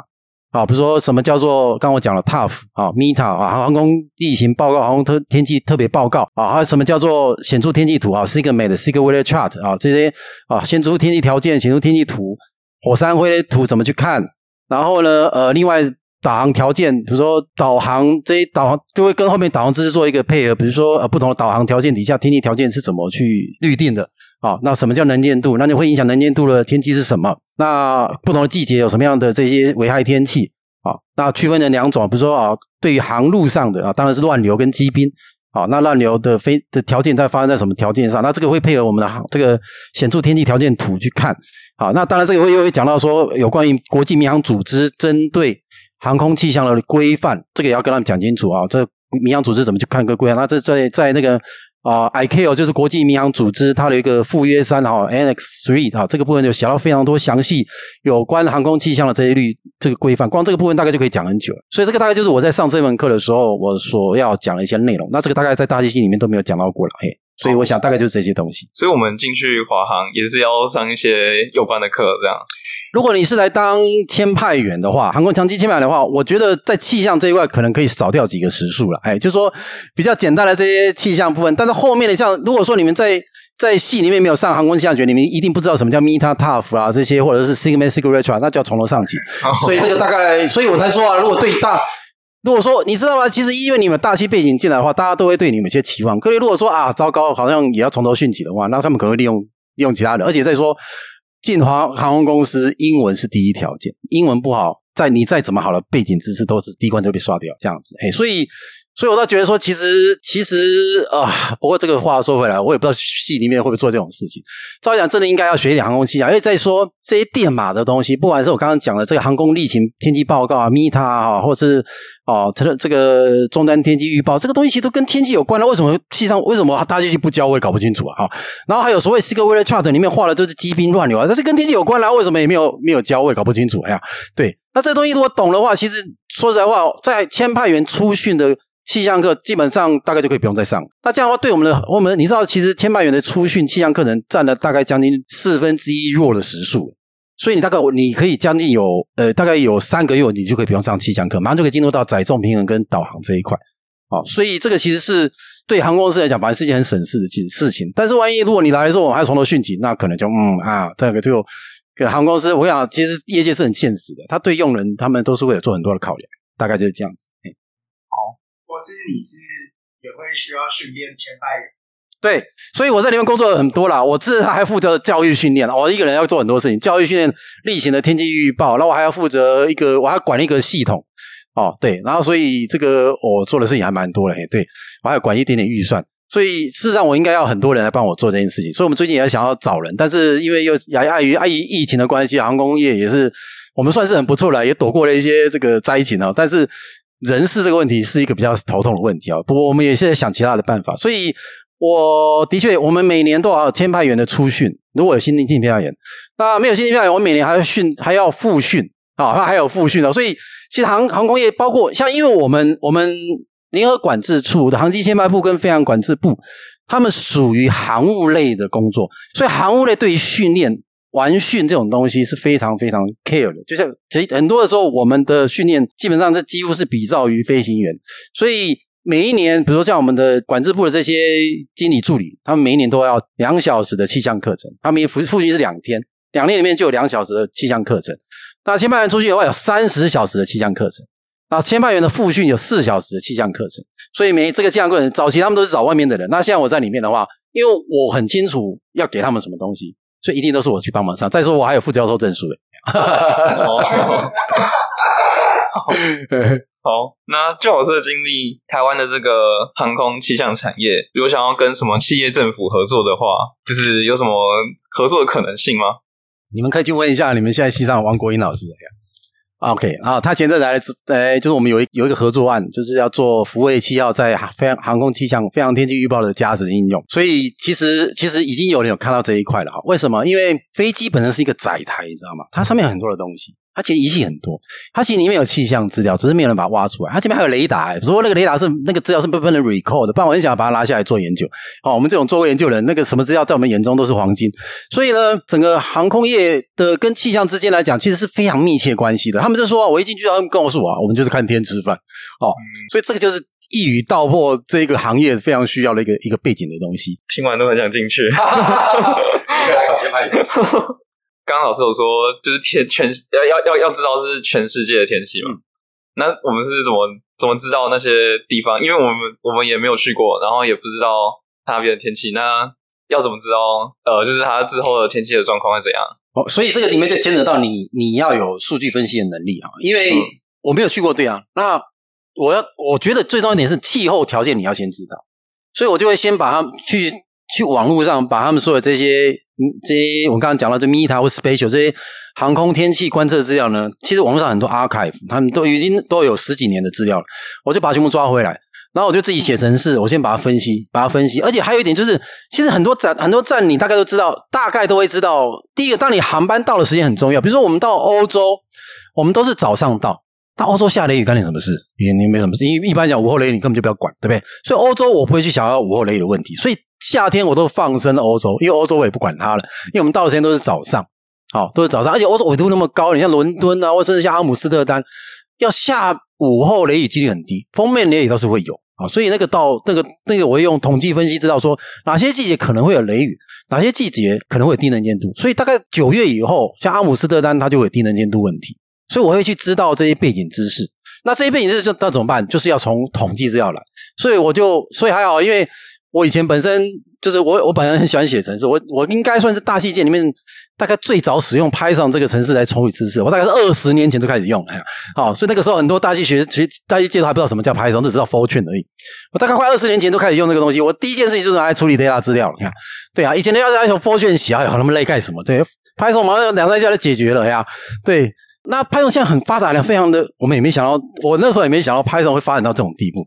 啊，比如说什么叫做刚我讲了 TAF 啊，META 啊，航空地形报告、航空特天气特别报告啊，还有什么叫做显著天气图啊是一个美的，是一个 Weather Chart 啊，这些啊，显著天气条件、显著天气图、火山灰图怎么去看？然后呢，呃，另外导航条件，比如说导航这些导航就会跟后面导航知识做一个配合，比如说呃，不同的导航条件底下天气条件是怎么去预定的啊？那什么叫能见度？那就会影响能见度的天气是什么？那不同的季节有什么样的这些危害天气？啊，那区分了两种，比如说啊，对于航路上的啊，当然是乱流跟积冰。啊，那乱流的飞的条件在发生在什么条件上？那这个会配合我们的航这个显著天气条件图去看。好，那当然这个会又会讲到说有关于国际民航组织针对航空气象的规范，这个也要跟他们讲清楚啊。这民航组织怎么去看个规范？那这在在那个。啊、呃、，ICAO 就是国际民航组织，它的一个赴约三哈，Annex Three 哈，这个部分就写到非常多详细有关航空气象的这一律这个规范，光这个部分大概就可以讲很久了。所以这个大概就是我在上这门课的时候，我所要讲的一些内容。那这个大概在大机器里面都没有讲到过了，嘿。所以我想大概就是这些东西。所以我们进去华航也是要上一些有关的课，这样。如果你是来当签派员的话，航空强机签派员的话，我觉得在气象这一块可能可以少掉几个时数了。哎，就是说比较简单的这些气象部分，但是后面的像如果说你们在在系里面没有上航空气象学，你们一定不知道什么叫 META TAF 啊这些，或者是 SIGMET SIG Retro，那就要从头上起。所以这个大概，所以我才说啊，如果对大。如果说你知道吗？其实因为你们大气背景进来的话，大家都会对你们有些期望。可是如果说啊，糟糕，好像也要从头训起的话，那他们可能会利用利用其他人。而且再说进华航空公司，英文是第一条件，英文不好，在你再怎么好的背景知识，都是第一关就被刷掉，这样子。嘿，所以。所以，我倒觉得说，其实，其实啊，不过这个话说回来，我也不知道系里面会不会做这种事情。照讲，真的应该要学一点航空气象，因为再说这些电码的东西，不管是我刚刚讲的这个航空例行天气报告啊、META 啊，或者是哦，这个这个终端天气预报，这个东西其实都跟天气有关了。为什么气象？为什么大机器不教？我也搞不清楚啊。然后还有所谓 SIG Weather Chart 里面画的都是积冰乱流啊，但是跟天气有关啦，为什么也没有没有教？我也搞不清楚。哎呀，对，那这东西如果懂的话，其实说实在话，在签派员初训的。气象课基本上大概就可以不用再上。那这样的话，对我们的我们，你知道，其实签派员的初训气象课程占了大概将近四分之一弱的时数，所以你大概你可以将近有呃大概有三个月，你就可以不用上气象课，马上就可以进入到载重平衡跟导航这一块。好，所以这个其实是对航空公司来讲，反正是一件很省事的事情。但是万一如果你来的时候，我们还要从头训起，那可能就嗯啊，这个就给航空公司，我想其实业界是很现实的，他对用人他们都是会有做很多的考量，大概就是这样子。或是你是也会需要训练前排？对，所以我在里面工作了很多啦。我这还负责教育训练，我一个人要做很多事情，教育训练例行的天气预报，然后我还要负责一个，我还要管一个系统哦，对，然后所以这个我做的事情还蛮多的，嘿，对，我还要管一点点预算，所以事实上我应该要很多人来帮我做这件事情。所以我们最近也想要找人，但是因为又也碍于碍于疫情的关系，航空业也是我们算是很不错了，也躲过了一些这个灾情哦，但是。人事这个问题是一个比较头痛的问题啊。不过我们也是在想其他的办法，所以我的确，我们每年都有签派员的初训，如果有新进派员，那没有新进派员，我每年还要训，还要复训啊，还有复训的。所以其实航航空业包括像，因为我们我们联合管制处的航机签派部跟飞航管制部，他们属于航务类的工作，所以航务类对于训练。玩训这种东西是非常非常 care 的，就像其很多的时候，我们的训练基本上是几乎是比照于飞行员，所以每一年，比如说像我们的管制部的这些经理助理，他们每一年都要两小时的气象课程，他们复复训是两天，两天里面就有两小时的气象课程。那签派员出去的话，有三十小时的气象课程，那签派员的复训有四小时的气象课程，所以每这个气象课程早期他们都是找外面的人，那现在我在里面的话，因为我很清楚要给他们什么东西。所以一定都是我去帮忙上。再说我还有副教授证书嘞。好，那就老师的经历，台湾的这个航空气象产业，如果想要跟什么企业政府合作的话，就是有什么合作的可能性吗？你们可以去问一下你们现在西藏的王国英老师怎样。OK，啊，他前阵来了，呃，就是我们有一有一个合作案，就是要做福卫七号在飞航空气象飞航天气预报的加值应用，所以其实其实已经有人有看到这一块了哈。为什么？因为飞机本身是一个载台，你知道吗？它上面有很多的东西。它其实仪器很多，它其实里面有气象资料，只是没有人把它挖出来。它这边还有雷达，欸，比如说那个雷达是那个资料是不不能 record 的，不然我很想把它拉下来做研究。好，我们这种做过研究的人，那个什么资料在我们眼中都是黄金。所以呢，整个航空业的跟气象之间来讲，其实是非常密切关系的。他们就说，我一进去，他们告诉我，我们就是看天吃饭。哦，所以这个就是一语道破这个行业非常需要的一个一个背景的东西。听完都很想进去。搞签派员。刚刚老师有说，就是天全要要要要知道是全世界的天气嘛？嗯、那我们是怎么怎么知道那些地方？因为我们我们也没有去过，然后也不知道他那边的天气。那要怎么知道？呃，就是他之后的天气的状况会怎样？哦，所以这个里面就牵扯到你你要有数据分析的能力啊。因为我没有去过，对啊。那我要我觉得最重要一点是气候条件你要先知道，所以我就会先把它去去网络上把他们说的这些。这些我刚刚讲到这 Meta 或 Spatial 这些航空天气观测资料呢，其实网络上很多 archive，他们都已经都有十几年的资料了。我就把全部抓回来，然后我就自己写程式，我先把它分析，把它分析。而且还有一点就是，其实很多站很多站你大概都知道，大概都会知道。第一个，当你航班到的时间很重要，比如说我们到欧洲，我们都是早上到，到欧洲下雷雨干你什么事？也你没什么事，因为一般讲午后雷雨你根本就不要管，对不对？所以欧洲我不会去想要午后雷雨的问题，所以。夏天我都放生欧洲，因为欧洲我也不管它了，因为我们到的时间都是早上，好，都是早上，而且欧洲纬度那么高，你像伦敦啊，或甚至像阿姆斯特丹，要下午后雷雨几率很低，锋面雷雨倒是会有啊，所以那个到那个那个，我会用统计分析知道说哪些季节可能会有雷雨，哪些季节可能会有低能见度，所以大概九月以后，像阿姆斯特丹它就会有低能见度问题，所以我会去知道这些背景知识。那这些背景知识就那怎么办？就是要从统计资料来，所以我就所以还好，因为。我以前本身就是我，我本来很喜欢写程式，我我应该算是大气界里面大概最早使用 Python 这个程式来处理知识。我大概是二十年前就开始用，好，所以那个时候很多大气学学大气界都还不知道什么叫 Python，只知道 Fortran 而已。我大概快二十年前就开始用这个东西。我第一件事情就是拿来处理 data 资料。你看，对啊，以前 data 资料用 Fortran 写，哎呦，那么累干什么？对，Python 马上两三下就解决了呀。对，那 Python 现在很发达了，非常的，我们也没想到，我那时候也没想到 Python 会发展到这种地步。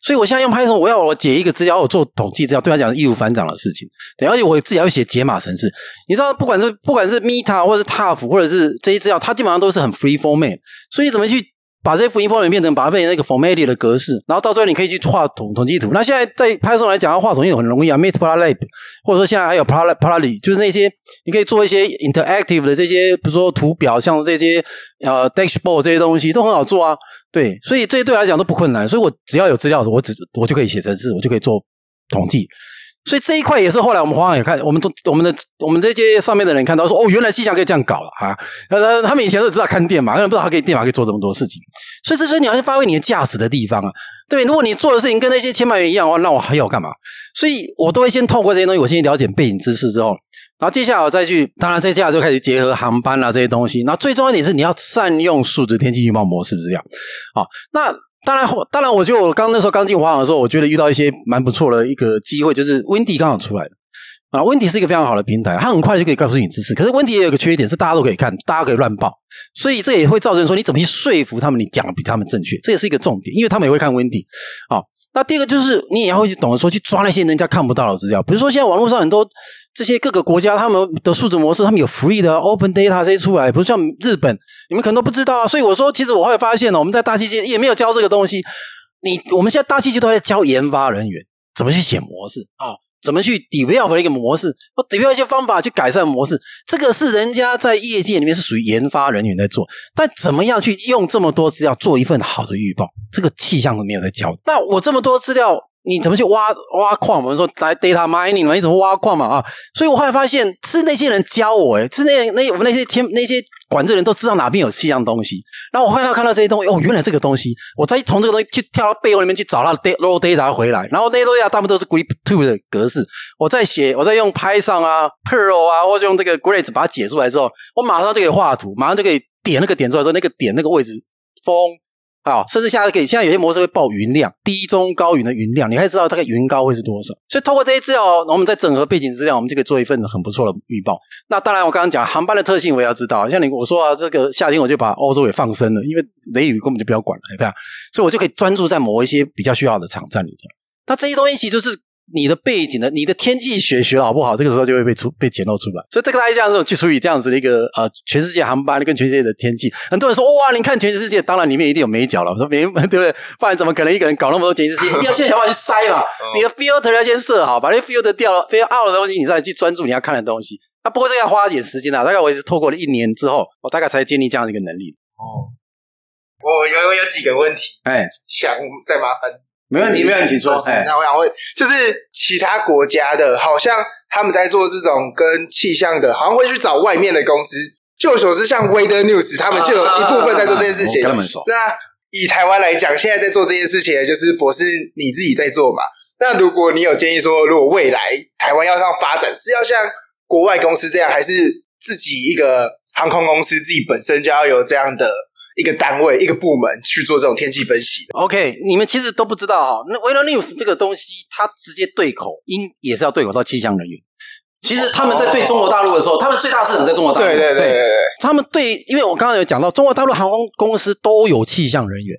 所以，我现在用 Python，我要我解一个资料，我做统计资料，对他讲易如反掌的事情。对，而且我自己要写解码程式。你知道，不管是不管是 Meta 或者是 t u f 或者是这些资料，它基本上都是很 free format。所以，你怎么去把这些 free format 变成把它变成那个 formatted 的格式，然后到最后你可以去画统统计图。那现在在 Python 来讲，要画统计图很容易啊，Matplotlib，或者说现在还有 Plotly，就是那些你可以做一些 interactive 的这些，比如说图表，像这些呃 dashboard 这些东西都很好做啊。对，所以这些对来讲都不困难，所以我只要有资料，我只我就可以写程式，我就可以做统计。所以这一块也是后来我们华航也看，我们都我们的我们这些上面的人看到说，哦，原来气象可以这样搞了啊！呃，他们以前都知道看电码，他们不知道他可以电码可以做这么多事情。所以这是你要去发挥你的价值的地方啊！对，如果你做的事情跟那些签派员一样的话，那我还要干嘛？所以我都会先透过这些东西，我先了解背景知识之后。然后接下来我再去，当然接下来就开始结合航班啊这些东西。然后最重要一点是你要善用数值天气预报模式资料。好，那当然，当然，我就刚那时候刚进华航的时候，我觉得遇到一些蛮不错的一个机会，就是 Windy 刚好出来了。啊，Wendy 是一个非常好的平台，它很快就可以告诉你知识。可是 Wendy 也有个缺点，是大家都可以看，大家可以乱报，所以这也会造成说你怎么去说服他们，你讲的比他们正确，这也是一个重点，因为他们也会看 Wendy。好，那第二个就是你也要会去懂得说去抓那些人家看不到的资料，比如说现在网络上很多这些各个国家他们的数字模式，他们有 free 的 open data 这些出来，比如像日本，你们可能都不知道啊。所以我说，其实我会发现呢，我们在大企业也没有教这个东西。你我们现在大企业都在教研发人员怎么去写模式啊。怎么去 develop 一个模式，或 develop 一些方法去改善模式，这个是人家在业界里面是属于研发人员在做。但怎么样去用这么多资料做一份好的预报，这个气象都没有在教。那我这么多资料。你怎么去挖挖矿？我们说来 data mining 嘛，你怎么挖矿嘛啊？所以我后来发现是那些人教我，诶是那那我们那些天那些管制人都知道哪边有气象东西。然后我后来看到这些东西，哦，原来这个东西，我再从这个东西去跳到背后里面去找到 raw data 回来。然后那些东西大部分都是 grep two 的格式。我再写，我再用 Python 啊、Perl 啊，或者用这个 Grids 把它解出来之后，我马上就可以画图，马上就可以点那个点出来之后，那个点那个位置风。啊，甚至现在可以，现在有些模式会报云量，低、中、高云的云量，你可以知道大概云高会是多少。所以透过这些资料，我们再整合背景资料，我们就可以做一份很不错的预报。那当然，我刚刚讲航班的特性，我也要知道。像你我说啊，这个夏天我就把欧洲给放生了，因为雷雨根本就不要管了，对吧？所以我就可以专注在某一些比较需要的场站里头。那这些东西其实就是。你的背景的，你的天气学学的好不好？这个时候就会被出被揭露出来。所以这个大家这样子去处理这样子的一个呃，全世界航班跟全世界的天气，很多人说哇，你看全世界，当然里面一定有美角了。我说没，对不对？不然怎么可能一个人搞那么多天气？你要先想办法去筛嘛。你的 filter 要先设好，把那 filter 掉了，filter out 的东西，你再来去专注你要看的东西。那不过这个要花一点时间啊，大概我也是透过了一年之后，我大概才建立这样的一个能力。哦，我有有几个问题，哎，想再麻烦。没问题，没问题，说。哎，那我想问，就是其他国家的，好像他们在做这种跟气象的，好像会去找外面的公司。据我所知，像 Weather News，他们就有一部分在做这件事情。那以台湾来讲，现在在做这件事情就是博士你自己在做嘛？那如果你有建议说，如果未来台湾要这样发展，是要像国外公司这样，还是自己一个航空公司自己本身就要有这样的？一个单位、一个部门去做这种天气分析。OK，你们其实都不知道哈。那 Weather News 这个东西，它直接对口，应也是要对口到气象人员。其实他们在对中国大陆的时候，哦、他们最大市场在中国大陆。对对对，对，对，他们对，因为我刚刚有讲到，中国大陆航空公司都有气象人员，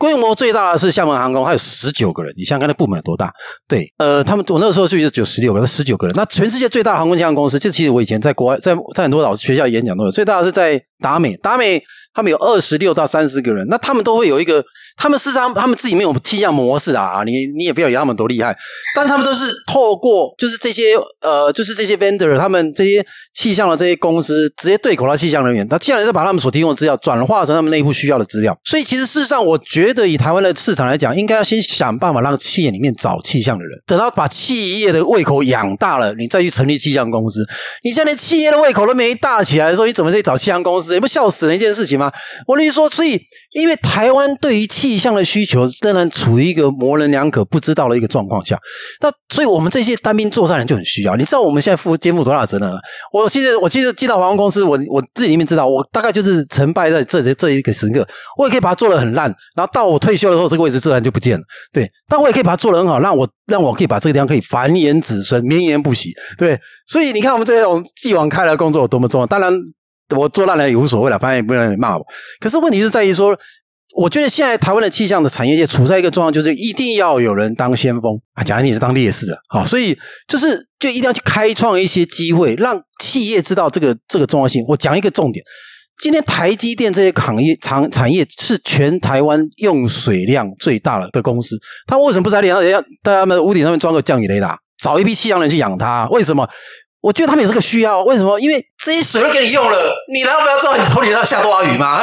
规模最大的是厦门航空，还有十九个人。你想想看，那部门有多大？对，呃，他们我那个时候去是只有十六个，那十九个人。那全世界最大的航空气象公司，就其实我以前在国外，在在很多老师学校演讲都有，最大的是在达美，达美。他们有二十六到三十个人，那他们都会有一个，他们事实上他们自己没有气象模式啊，你你也不要以为他们多厉害，但是他们都是透过就是这些呃，就是这些 vendor，他们这些气象的这些公司直接对口到气象人员，那气象人员是把他们所提供的资料转化成他们内部需要的资料，所以其实事实上，我觉得以台湾的市场来讲，应该要先想办法让企业里面找气象的人，等到把企业的胃口养大了，你再去成立气象公司。你现在连企业的胃口都没大起来的时候，你怎么去找气象公司？你不笑死人一件事情吗？我跟你说，所以因为台湾对于气象的需求仍然处于一个模棱两可、不知道的一个状况下，那所以我们这些单兵作战人就很需要。你知道我们现在负肩负多大责任了？我现在我记得进到航空公司，我我自己里面知道，我大概就是成败在这这一个时刻，我也可以把它做得很烂，然后到我退休的时候，这个位置自然就不见了。对，但我也可以把它做得很好，让我让我可以把这个地方可以繁衍子孙、绵延不息。对，所以你看我们这种继往开来的工作有多么重要。当然。我做烂了也无所谓了，反正也不能骂我。可是问题是在于说，我觉得现在台湾的气象的产业界处在一个状况，就是一定要有人当先锋啊，讲的你是当烈士的，好，所以就是就一定要去开创一些机会，让企业知道这个这个重要性。我讲一个重点，今天台积电这些行业产产业是全台湾用水量最大的公司，他为什么不在脸上人家在他们屋顶上面装个降雨雷达，找一批气象人去养它？为什么？我觉得他们也是个需要，为什么？因为这些水都给你用了，你难道不要知道你头顶上下多少雨吗？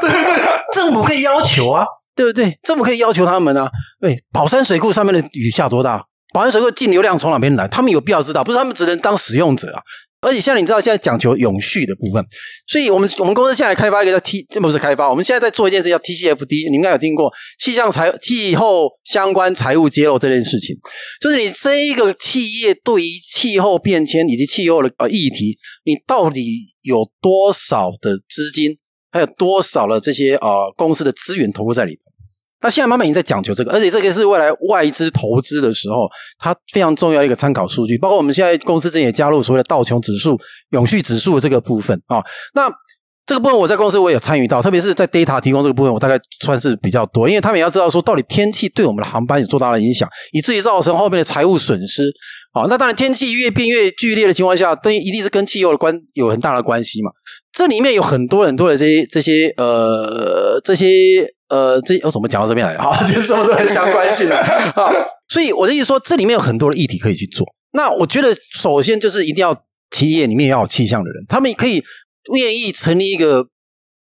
对 不对？政府可以要求啊，对不对？政府可以要求他们啊。对，宝山水库上面的雨下多大？宝山水库净流量从哪边来？他们有必要知道，不是他们只能当使用者啊。而且像你知道，现在讲求永续的部分，所以我们我们公司现在开发一个叫 T，不是开发，我们现在在做一件事叫 TCFD，你应该有听过气象财气候相关财务揭露这件事情，就是你这一个企业对于气候变迁以及气候的呃议题，你到底有多少的资金，还有多少的这些呃公司的资源投入在里头？那现在慢慢已经在讲究这个，而且这个是未来外资投资的时候，它非常重要的一个参考数据。包括我们现在公司之前也加入所谓的道琼指数、永续指数的这个部分啊。那这个部分我在公司我也有参与到，特别是在 data 提供这个部分，我大概算是比较多，因为他们也要知道说到底天气对我们的航班有多大的影响，以至于造成后面的财务损失。好，那当然天气越变越剧烈的情况下，对一定是跟气候的关有很大的关系嘛。这里面有很多很多的这些这些呃这些。呃，这我怎么讲到这边来？好，就是这么多人相关性的啊。所以我的意思说，这里面有很多的议题可以去做。那我觉得，首先就是一定要企业里面要有气象的人，他们可以愿意成立一个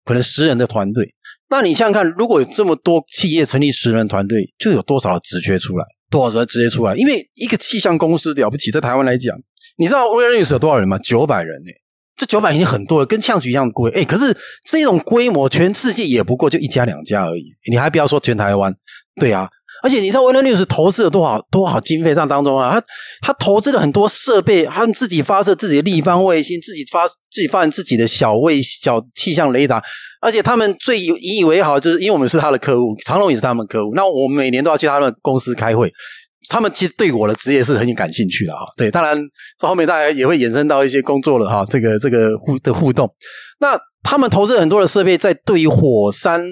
可能十人的团队。那你想想看，如果有这么多企业成立十人团队，就有多少的职缺出来？多少人直接出来？因为一个气象公司了不起，在台湾来讲，你知道 Weather News 有多少人吗？九百人呢、这九百已经很多了，跟象局一样贵。哎，可是这种规模，全世界也不过就一家两家而已。你还不要说全台湾，对啊。而且你知道 Weather News 投资了多少多少经费在当中啊？他他投资了很多设备，他们自己发射自己的立方卫星，自己发自己发展自己的小卫小气象雷达。而且他们最引以为豪，就是因为我们是他的客户，长隆也是他们客户。那我们每年都要去他们公司开会。他们其实对我的职业是很感兴趣的哈，对，当然这后面大家也会衍生到一些工作了哈，这个这个互的互动。那他们投资很多的设备在对于火山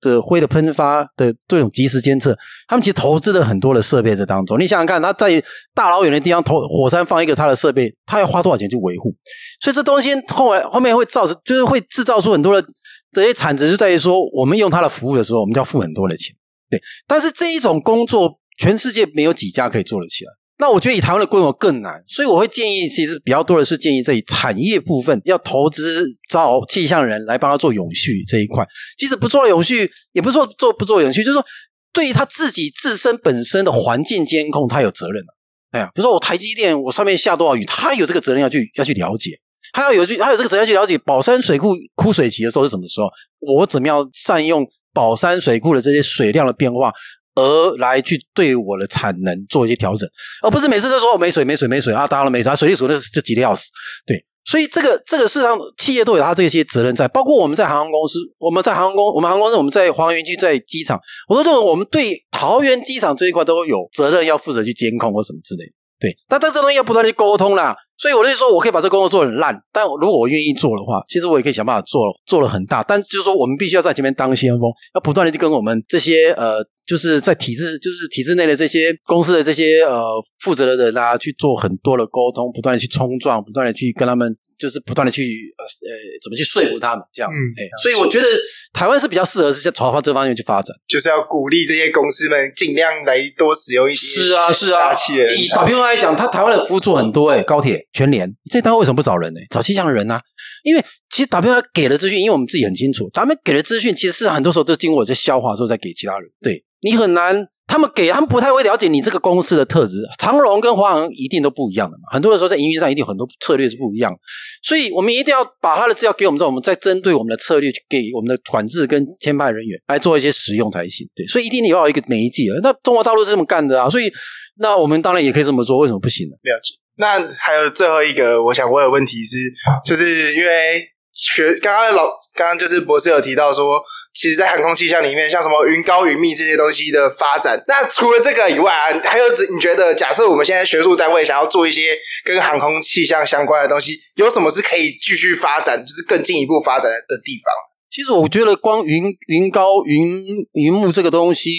的灰的喷发的这种及时监测，他们其实投资了很多的设备在当中。你想想看，他在大老远的地方投火山放一个他的设备，他要花多少钱去维护？所以这东西后来后面会造成，就是会制造出很多的这些产值，就在于说我们用他的服务的时候，我们就要付很多的钱。对，但是这一种工作。全世界没有几家可以做得起来。那我觉得以台湾的规模更难，所以我会建议，其实比较多的是建议这一产业部分要投资找气象人来帮他做永续这一块。即使不做永续，也不是说做不做永续，就是说对于他自己自身本身的环境监控，他有责任。哎呀，比如说我台积电，我上面下多少雨，他有这个责任要去要去了解，他要有去，他有这个责任要去了解宝山水库枯水期的时候是什么时候，我怎么样善用宝山水库的这些水量的变化。而来去对我的产能做一些调整，而不是每次都说我没水、没水、没水啊！当然了，没水啊，水利署那就急得要死。对，所以这个这个市场企业都有它这些责任在，包括我们在航空公司，我们在航空公，我们航空公司我们在黄园区在机场，我都认为我们对桃园机场这一块都有责任要负责去监控或什么之类。对，但这这东西要不断去沟通啦。所以我就说，我可以把这工作做很烂，但如果我愿意做的话，其实我也可以想办法做，做了很大。但就是说，我们必须要在前面当先锋，要不断的去跟我们这些呃，就是在体制，就是体制内的这些公司的这些呃负责的人啊，去做很多的沟通，不断的去冲撞，不断的去跟他们，就是不断的去呃呃，怎么去说服他们这样子。哎、嗯，所以我觉得台湾是比较适合是在朝方这方面去发展，就是要鼓励这些公司们尽量来多使用一些。是啊，是啊。以打比方来讲，他台湾的服务做很多哎、欸，高铁。全联这单位为什么不找人呢？找气象的人呢、啊？因为其实 WI 给的资讯，因为我们自己很清楚，他们给的资讯其实是很多时候都经过我这消化之后再给其他人。对，你很难，他们给他们不太会了解你这个公司的特质。长荣跟华航一定都不一样的嘛，很多的时候在营运上一定很多策略是不一样，所以我们一定要把他的资料给我们之后，我们再针对我们的策略去给我们的管制跟签派人员来做一些使用才行。对，所以一定你要有一个媒介。那中国大陆是这么干的啊，所以那我们当然也可以这么做，为什么不行呢？了解。那还有最后一个，我想问的问题是，就是因为学刚刚老刚刚就是博士有提到说，其实，在航空气象里面，像什么云高云密这些东西的发展，那除了这个以外啊，还有你觉得，假设我们现在学术单位想要做一些跟航空气象相关的东西，有什么是可以继续发展，就是更进一步发展的地方？其实我觉得，光云云高云云雾这个东西，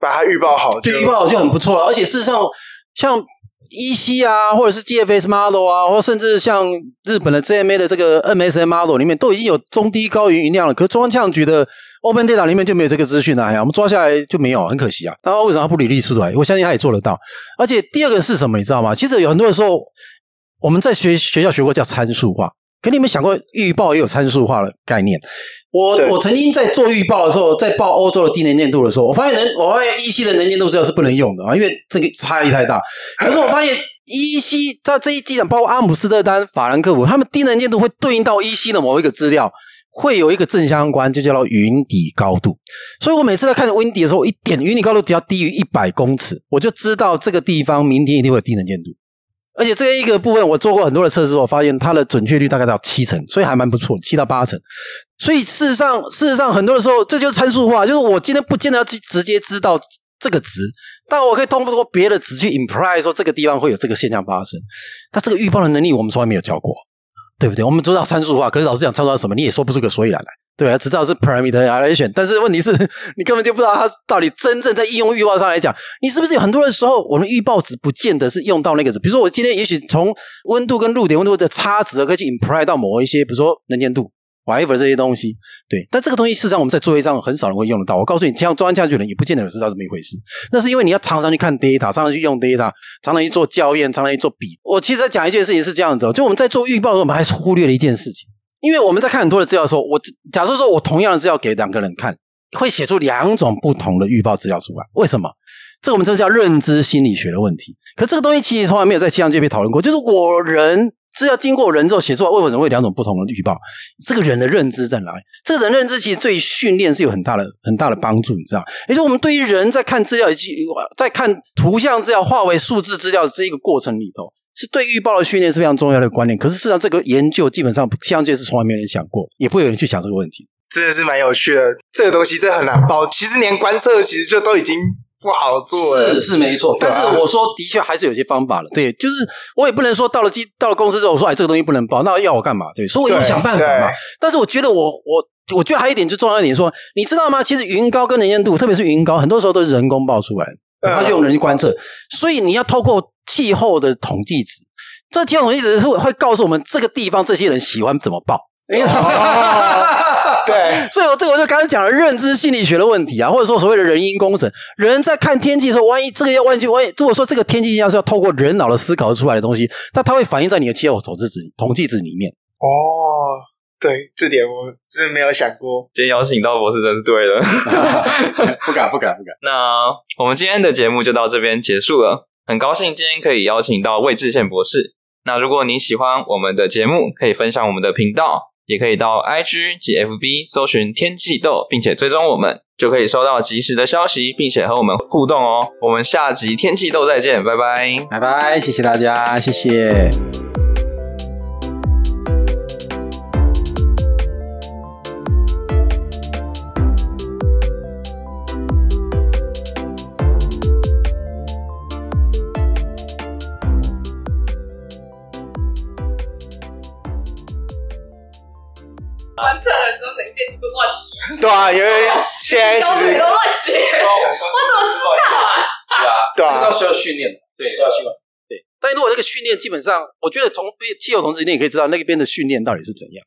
把它预报好，对，预报好就很不错了。而且事实上，像 EC 啊，或者是 GFS model 啊，或甚至像日本的 JMA 的这个 MSM model 里面，都已经有中低高云云量了。可是中央气象局的 Open Data 里面就没有这个资讯啊！哎呀，我们抓下来就没有，很可惜啊。那为什么他不履历出来？我相信他也做得到。而且第二个是什么，你知道吗？其实有很多的时候，我们在学学校学过叫参数化。可你们想过预报也有参数化的概念？我我曾经在做预报的时候，在报欧洲的低能见度的时候，我发现能，我发现依稀的能见度资料是不能用的啊，因为这个差异太大。可是我发现依稀它这一机场，包括阿姆斯特丹、法兰克福，他们低能见度会对应到依稀的某一个资料，会有一个正相关，就叫做云底高度。所以我每次在看云底的时候，我一点云底高度只要低于一百公尺，我就知道这个地方明天一定会有低能见度。而且这一个部分我做过很多的测试，我发现它的准确率大概到七成，所以还蛮不错，七到八成。所以事实上，事实上很多的时候，这就是参数化，就是我今天不见得要去直接知道这个值，但我可以通过别的值去 imply 说这个地方会有这个现象发生。它这个预报的能力我们从来没有教过，对不对？我们知道参数化，可是老师讲参数化什么，你也说不出个所以然来。对啊，只知道是 parameterization，但是问题是你根本就不知道它到底真正在应用预报上来讲，你是不是有很多的时候，我们预报值不见得是用到那个值。比如说，我今天也许从温度跟露点温度的差值可以去 imply 到某一些，比如说能见度，whatever 这些东西。对，但这个东西事实上我们在作业上很少人会用得到。我告诉你，像专案下去的人也不见得有知道这么一回事。那是因为你要常常去看 data，常常去用 data，常常去做校验，常常去做比。我其实在讲一件事情是这样子，就我们在做预报的时候，我们还忽略了一件事情。因为我们在看很多的资料的时候，我假设说我同样的资料给两个人看，会写出两种不同的预报资料出来。为什么？这个我们这叫认知心理学的问题。可这个东西其实从来没有在气象界被讨论过。就是我人资料经过人之后写出来，为什么会有两种不同的预报？这个人的认知在哪里？这个人认知其实对于训练是有很大的很大的帮助，你知道？也就我们对于人在看资料以及在看图像资料化为数字资料这一个过程里头。是对预报的训练是非常重要的观念，可是事实上这个研究基本上气象界是从来没有人想过，也不会有人去想这个问题。真的是蛮有趣的，这个东西真的很难报。其实连观测其实就都已经不好做了，是是没错。但是我说的确还是有些方法了，对，就是我也不能说到了机到了公司之后我说哎这个东西不能报，那要我干嘛？对，所以我就想办法嘛。但是我觉得我我我觉得还有一点就重要一点说，你知道吗？其实云高跟能见度，特别是云高，很多时候都是人工报出来的，他就用人去观测，所以你要透过。气候的统计值，这气候统计值会会告诉我们这个地方这些人喜欢怎么报。对，所以我这个我就刚刚讲了认知心理学的问题啊，或者说所谓的人因工程，人在看天气的时候，万一这个要万一万一，如果说这个天气现象是要透过人脑的思考出来的东西，那它会反映在你的气候统计值统计值里面。哦，对，这点我真的没有想过。今天邀请到博士真是对了，不敢不敢不敢。那我们今天的节目就到这边结束了。很高兴今天可以邀请到魏志宪博士。那如果你喜欢我们的节目，可以分享我们的频道，也可以到 IG 及 FB 搜寻天气豆，并且追踪我们，就可以收到及时的消息，并且和我们互动哦。我们下集天气豆再见，拜拜，拜拜，谢谢大家，谢谢。观测的时候，能见度乱写。对啊，因为现在其实都乱写，我怎么知道啊？是啊，对啊，到需要训练，对，都要训练。对，但如果这个训练基本上，我觉得从气候统计，你也可以知道那边的训练到底是怎样。